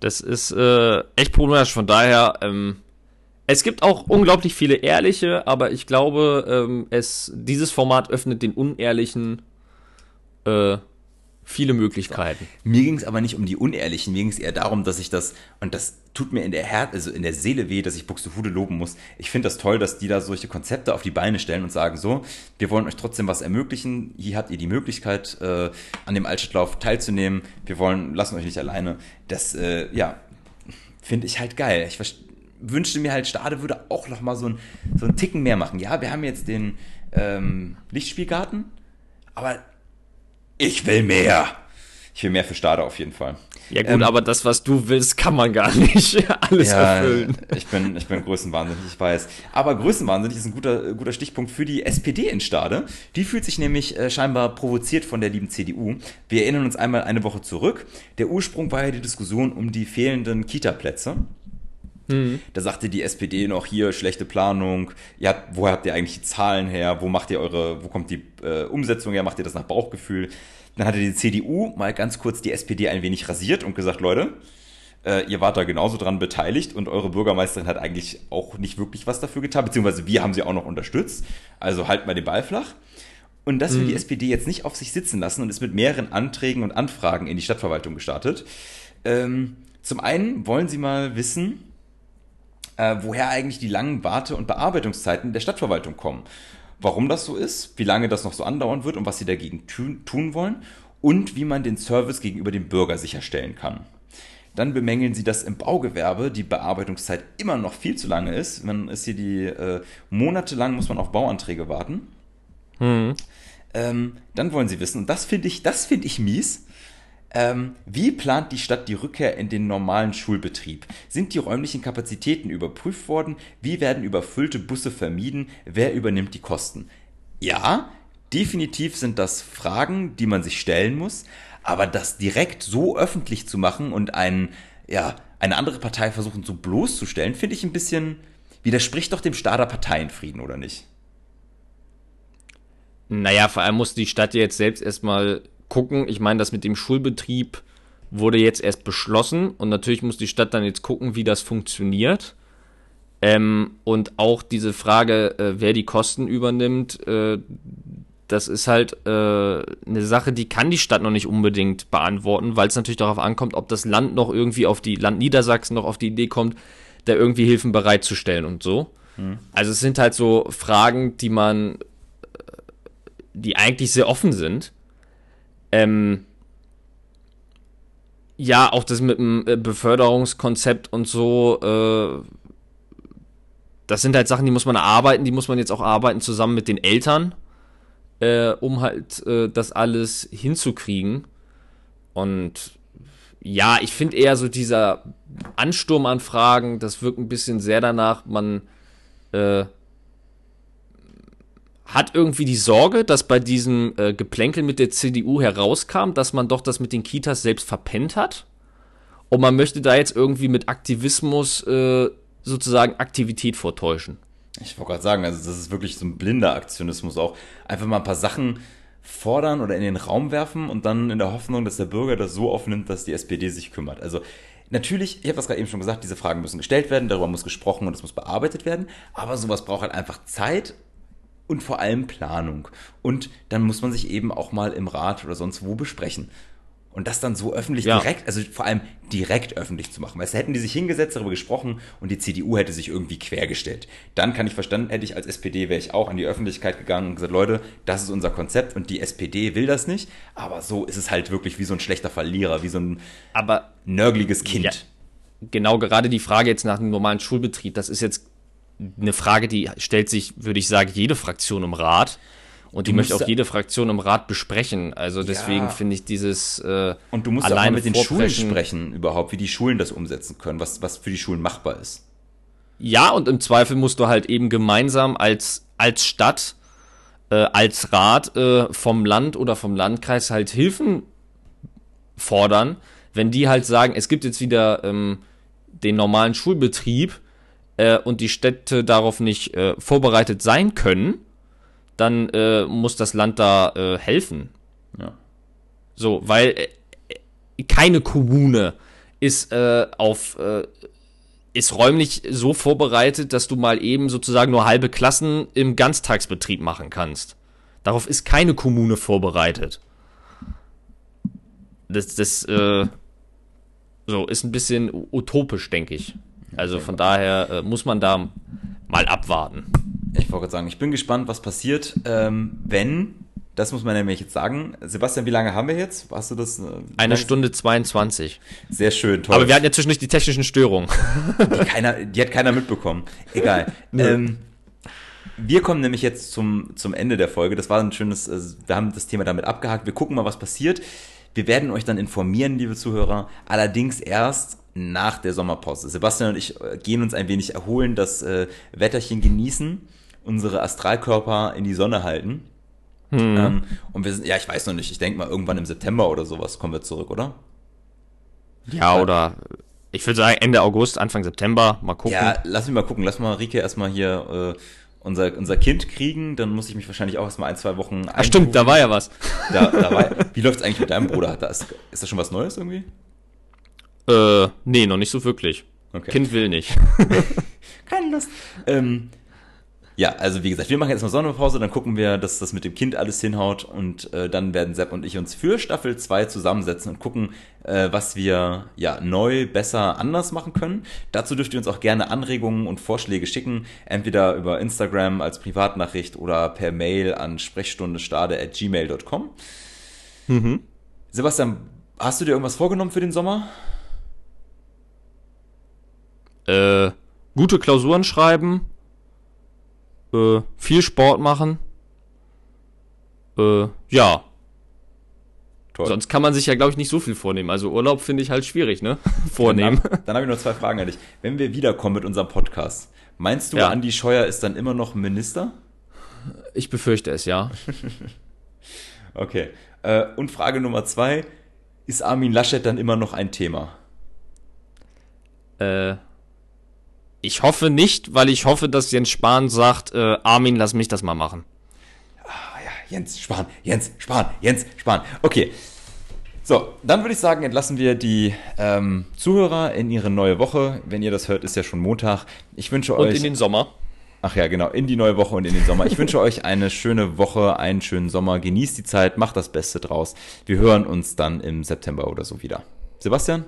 Das ist äh, echt problematisch, von daher, ähm, es gibt auch unglaublich viele ehrliche, aber ich glaube, ähm, es, dieses Format öffnet den Unehrlichen äh, viele Möglichkeiten. Mir ging es aber nicht um die Unehrlichen, mir ging es eher darum, dass ich das, und das tut mir in der Herz, also in der Seele weh, dass ich Buxtehude loben muss. Ich finde das toll, dass die da solche Konzepte auf die Beine stellen und sagen, so, wir wollen euch trotzdem was ermöglichen, hier habt ihr die Möglichkeit, äh, an dem Altstadtlauf teilzunehmen, wir wollen, lassen euch nicht alleine. Das, äh, ja, finde ich halt geil. Ich wünschte mir halt, Stade würde auch noch mal so, ein, so einen Ticken mehr machen. Ja, wir haben jetzt den ähm, Lichtspielgarten, aber ich will mehr. Ich will mehr für Stade auf jeden Fall. Ja gut, ähm, aber das, was du willst, kann man gar nicht [laughs] alles ja, erfüllen. Ich bin, ich bin größenwahnsinnig, ich weiß. Aber größenwahnsinnig ist ein guter, guter Stichpunkt für die SPD in Stade. Die fühlt sich nämlich äh, scheinbar provoziert von der lieben CDU. Wir erinnern uns einmal eine Woche zurück. Der Ursprung war ja die Diskussion um die fehlenden Kita-Plätze. Mhm. Da sagte die SPD noch hier schlechte Planung. Ja, woher habt ihr eigentlich die Zahlen her? Wo macht ihr eure, wo kommt die äh, Umsetzung her? Macht ihr das nach Bauchgefühl? Dann hatte die CDU mal ganz kurz die SPD ein wenig rasiert und gesagt, Leute, äh, ihr wart da genauso dran beteiligt und eure Bürgermeisterin hat eigentlich auch nicht wirklich was dafür getan, beziehungsweise wir haben sie auch noch unterstützt. Also halt mal den Ball flach. Und das will mhm. die SPD jetzt nicht auf sich sitzen lassen und ist mit mehreren Anträgen und Anfragen in die Stadtverwaltung gestartet. Ähm, zum einen wollen sie mal wissen, äh, woher eigentlich die langen Warte- und Bearbeitungszeiten der Stadtverwaltung kommen. Warum das so ist, wie lange das noch so andauern wird und was sie dagegen tun wollen und wie man den Service gegenüber dem Bürger sicherstellen kann. Dann bemängeln sie, dass im Baugewerbe die Bearbeitungszeit immer noch viel zu lange ist. Man ist hier die äh, monatelang muss man auf Bauanträge warten. Mhm. Ähm, dann wollen sie wissen, und das finde ich, das finde ich mies, ähm, wie plant die Stadt die Rückkehr in den normalen Schulbetrieb? Sind die räumlichen Kapazitäten überprüft worden? Wie werden überfüllte Busse vermieden? Wer übernimmt die Kosten? Ja, definitiv sind das Fragen, die man sich stellen muss, aber das direkt so öffentlich zu machen und einen, ja, eine andere Partei versuchen so bloßzustellen, finde ich ein bisschen, widerspricht doch dem Stader Parteienfrieden, oder nicht? Naja, vor allem muss die Stadt jetzt selbst erstmal gucken. Ich meine, das mit dem Schulbetrieb wurde jetzt erst beschlossen und natürlich muss die Stadt dann jetzt gucken, wie das funktioniert. Ähm, und auch diese Frage, äh, wer die Kosten übernimmt, äh, das ist halt äh, eine Sache, die kann die Stadt noch nicht unbedingt beantworten, weil es natürlich darauf ankommt, ob das Land noch irgendwie auf die Land Niedersachsen noch auf die Idee kommt, da irgendwie Hilfen bereitzustellen und so. Hm. Also es sind halt so Fragen, die man, äh, die eigentlich sehr offen sind ähm, ja, auch das mit dem äh, Beförderungskonzept und so, äh, das sind halt Sachen, die muss man erarbeiten, die muss man jetzt auch arbeiten zusammen mit den Eltern, äh, um halt äh, das alles hinzukriegen. Und ja, ich finde eher so dieser Ansturmanfragen, das wirkt ein bisschen sehr danach, man äh, hat irgendwie die Sorge, dass bei diesem äh, Geplänkel mit der CDU herauskam, dass man doch das mit den Kitas selbst verpennt hat. Und man möchte da jetzt irgendwie mit Aktivismus äh, sozusagen Aktivität vortäuschen. Ich wollte gerade sagen, also das ist wirklich so ein blinder Aktionismus auch. Einfach mal ein paar Sachen fordern oder in den Raum werfen und dann in der Hoffnung, dass der Bürger das so aufnimmt, dass die SPD sich kümmert. Also natürlich, ich habe das gerade eben schon gesagt, diese Fragen müssen gestellt werden, darüber muss gesprochen und es muss bearbeitet werden, aber sowas braucht halt einfach Zeit und vor allem Planung. Und dann muss man sich eben auch mal im Rat oder sonst wo besprechen. Und das dann so öffentlich ja. direkt, also vor allem direkt öffentlich zu machen. Weißt du, hätten die sich hingesetzt, darüber gesprochen und die CDU hätte sich irgendwie quergestellt. Dann kann ich verstanden, hätte ich als SPD, wäre ich auch an die Öffentlichkeit gegangen und gesagt, Leute, das ist unser Konzept und die SPD will das nicht. Aber so ist es halt wirklich wie so ein schlechter Verlierer, wie so ein aber nörgliges Kind. Ja, genau, gerade die Frage jetzt nach dem normalen Schulbetrieb, das ist jetzt eine Frage, die stellt sich, würde ich sagen, jede Fraktion im Rat. Und die möchte auch jede Fraktion im Rat besprechen. Also deswegen ja. finde ich dieses äh, Und du musst alleine auch mit den Schulen sprechen überhaupt, wie die Schulen das umsetzen können, was, was für die Schulen machbar ist. Ja, und im Zweifel musst du halt eben gemeinsam als, als Stadt, äh, als Rat äh, vom Land oder vom Landkreis halt Hilfen fordern, wenn die halt sagen, es gibt jetzt wieder ähm, den normalen Schulbetrieb, äh, und die Städte darauf nicht äh, vorbereitet sein können, dann äh, muss das Land da äh, helfen. Ja. So, weil äh, keine Kommune ist äh, auf ist räumlich so vorbereitet, dass du mal eben sozusagen nur halbe Klassen im Ganztagsbetrieb machen kannst. Darauf ist keine Kommune vorbereitet. das, das äh, so ist ein bisschen utopisch, denke ich. Also von daher äh, muss man da mal abwarten. Ich wollte gerade sagen, ich bin gespannt, was passiert, ähm, wenn, das muss man nämlich jetzt sagen. Sebastian, wie lange haben wir jetzt? Hast du das? Äh, Eine Stunde 22. Sehr schön, toll. Aber wir hatten ja zwischendurch die technischen Störungen. Die, keiner, die hat keiner mitbekommen. Egal. [laughs] ähm, wir kommen nämlich jetzt zum, zum Ende der Folge. Das war ein schönes, äh, wir haben das Thema damit abgehakt. Wir gucken mal, was passiert. Wir werden euch dann informieren, liebe Zuhörer. Allerdings erst nach der Sommerpause. Sebastian und ich äh, gehen uns ein wenig erholen, das äh, Wetterchen genießen, unsere Astralkörper in die Sonne halten. Hm. Ähm, und wir sind, ja, ich weiß noch nicht, ich denke mal irgendwann im September oder sowas kommen wir zurück, oder? Ja, oder ich würde sagen Ende August, Anfang September, mal gucken. Ja, lass mich mal gucken, lass mal Rike erstmal hier äh, unser, unser Kind kriegen, dann muss ich mich wahrscheinlich auch erstmal ein, zwei Wochen. Ach stimmt, da war ja was. Da, da war, wie läuft's eigentlich mit deinem Bruder? Da ist, ist da schon was Neues irgendwie? Äh, nee, noch nicht so wirklich. Okay. Kind will nicht. [laughs] Keine Lust. Ähm, ja, also wie gesagt, wir machen jetzt mal Sommerpause, dann gucken wir, dass das mit dem Kind alles hinhaut und äh, dann werden Sepp und ich uns für Staffel 2 zusammensetzen und gucken, äh, was wir ja neu, besser, anders machen können. Dazu dürft ihr uns auch gerne Anregungen und Vorschläge schicken, entweder über Instagram als Privatnachricht oder per Mail an sprechstundestade@gmail.com. Mhm. Sebastian, hast du dir irgendwas vorgenommen für den Sommer? Äh, gute Klausuren schreiben, äh, viel Sport machen. Äh, ja. Toll. Sonst kann man sich ja, glaube ich, nicht so viel vornehmen. Also Urlaub finde ich halt schwierig, ne? [laughs] Vornehmen. Dann, dann habe ich noch zwei Fragen an dich. Wenn wir wiederkommen mit unserem Podcast, meinst du, ja. Andi Scheuer ist dann immer noch Minister? Ich befürchte es, ja. [laughs] okay. Äh, und Frage Nummer zwei, ist Armin Laschet dann immer noch ein Thema? Äh, ich hoffe nicht, weil ich hoffe, dass Jens Spahn sagt, äh, Armin, lass mich das mal machen. Ah, ja, Jens Spahn, Jens Spahn, Jens Spahn. Okay. So, dann würde ich sagen, entlassen wir die ähm, Zuhörer in ihre neue Woche. Wenn ihr das hört, ist ja schon Montag. Ich wünsche und euch. Und in den Sommer. Ach ja, genau, in die neue Woche und in den Sommer. Ich wünsche euch eine schöne Woche, einen schönen Sommer. Genießt die Zeit, macht das Beste draus. Wir hören uns dann im September oder so wieder. Sebastian?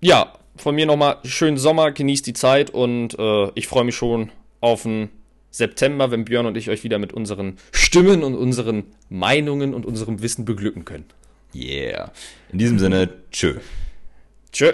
Ja, von mir nochmal schönen Sommer, genießt die Zeit und äh, ich freue mich schon auf den September, wenn Björn und ich euch wieder mit unseren Stimmen und unseren Meinungen und unserem Wissen beglücken können. Yeah. In diesem Sinne, tschö. Tschö.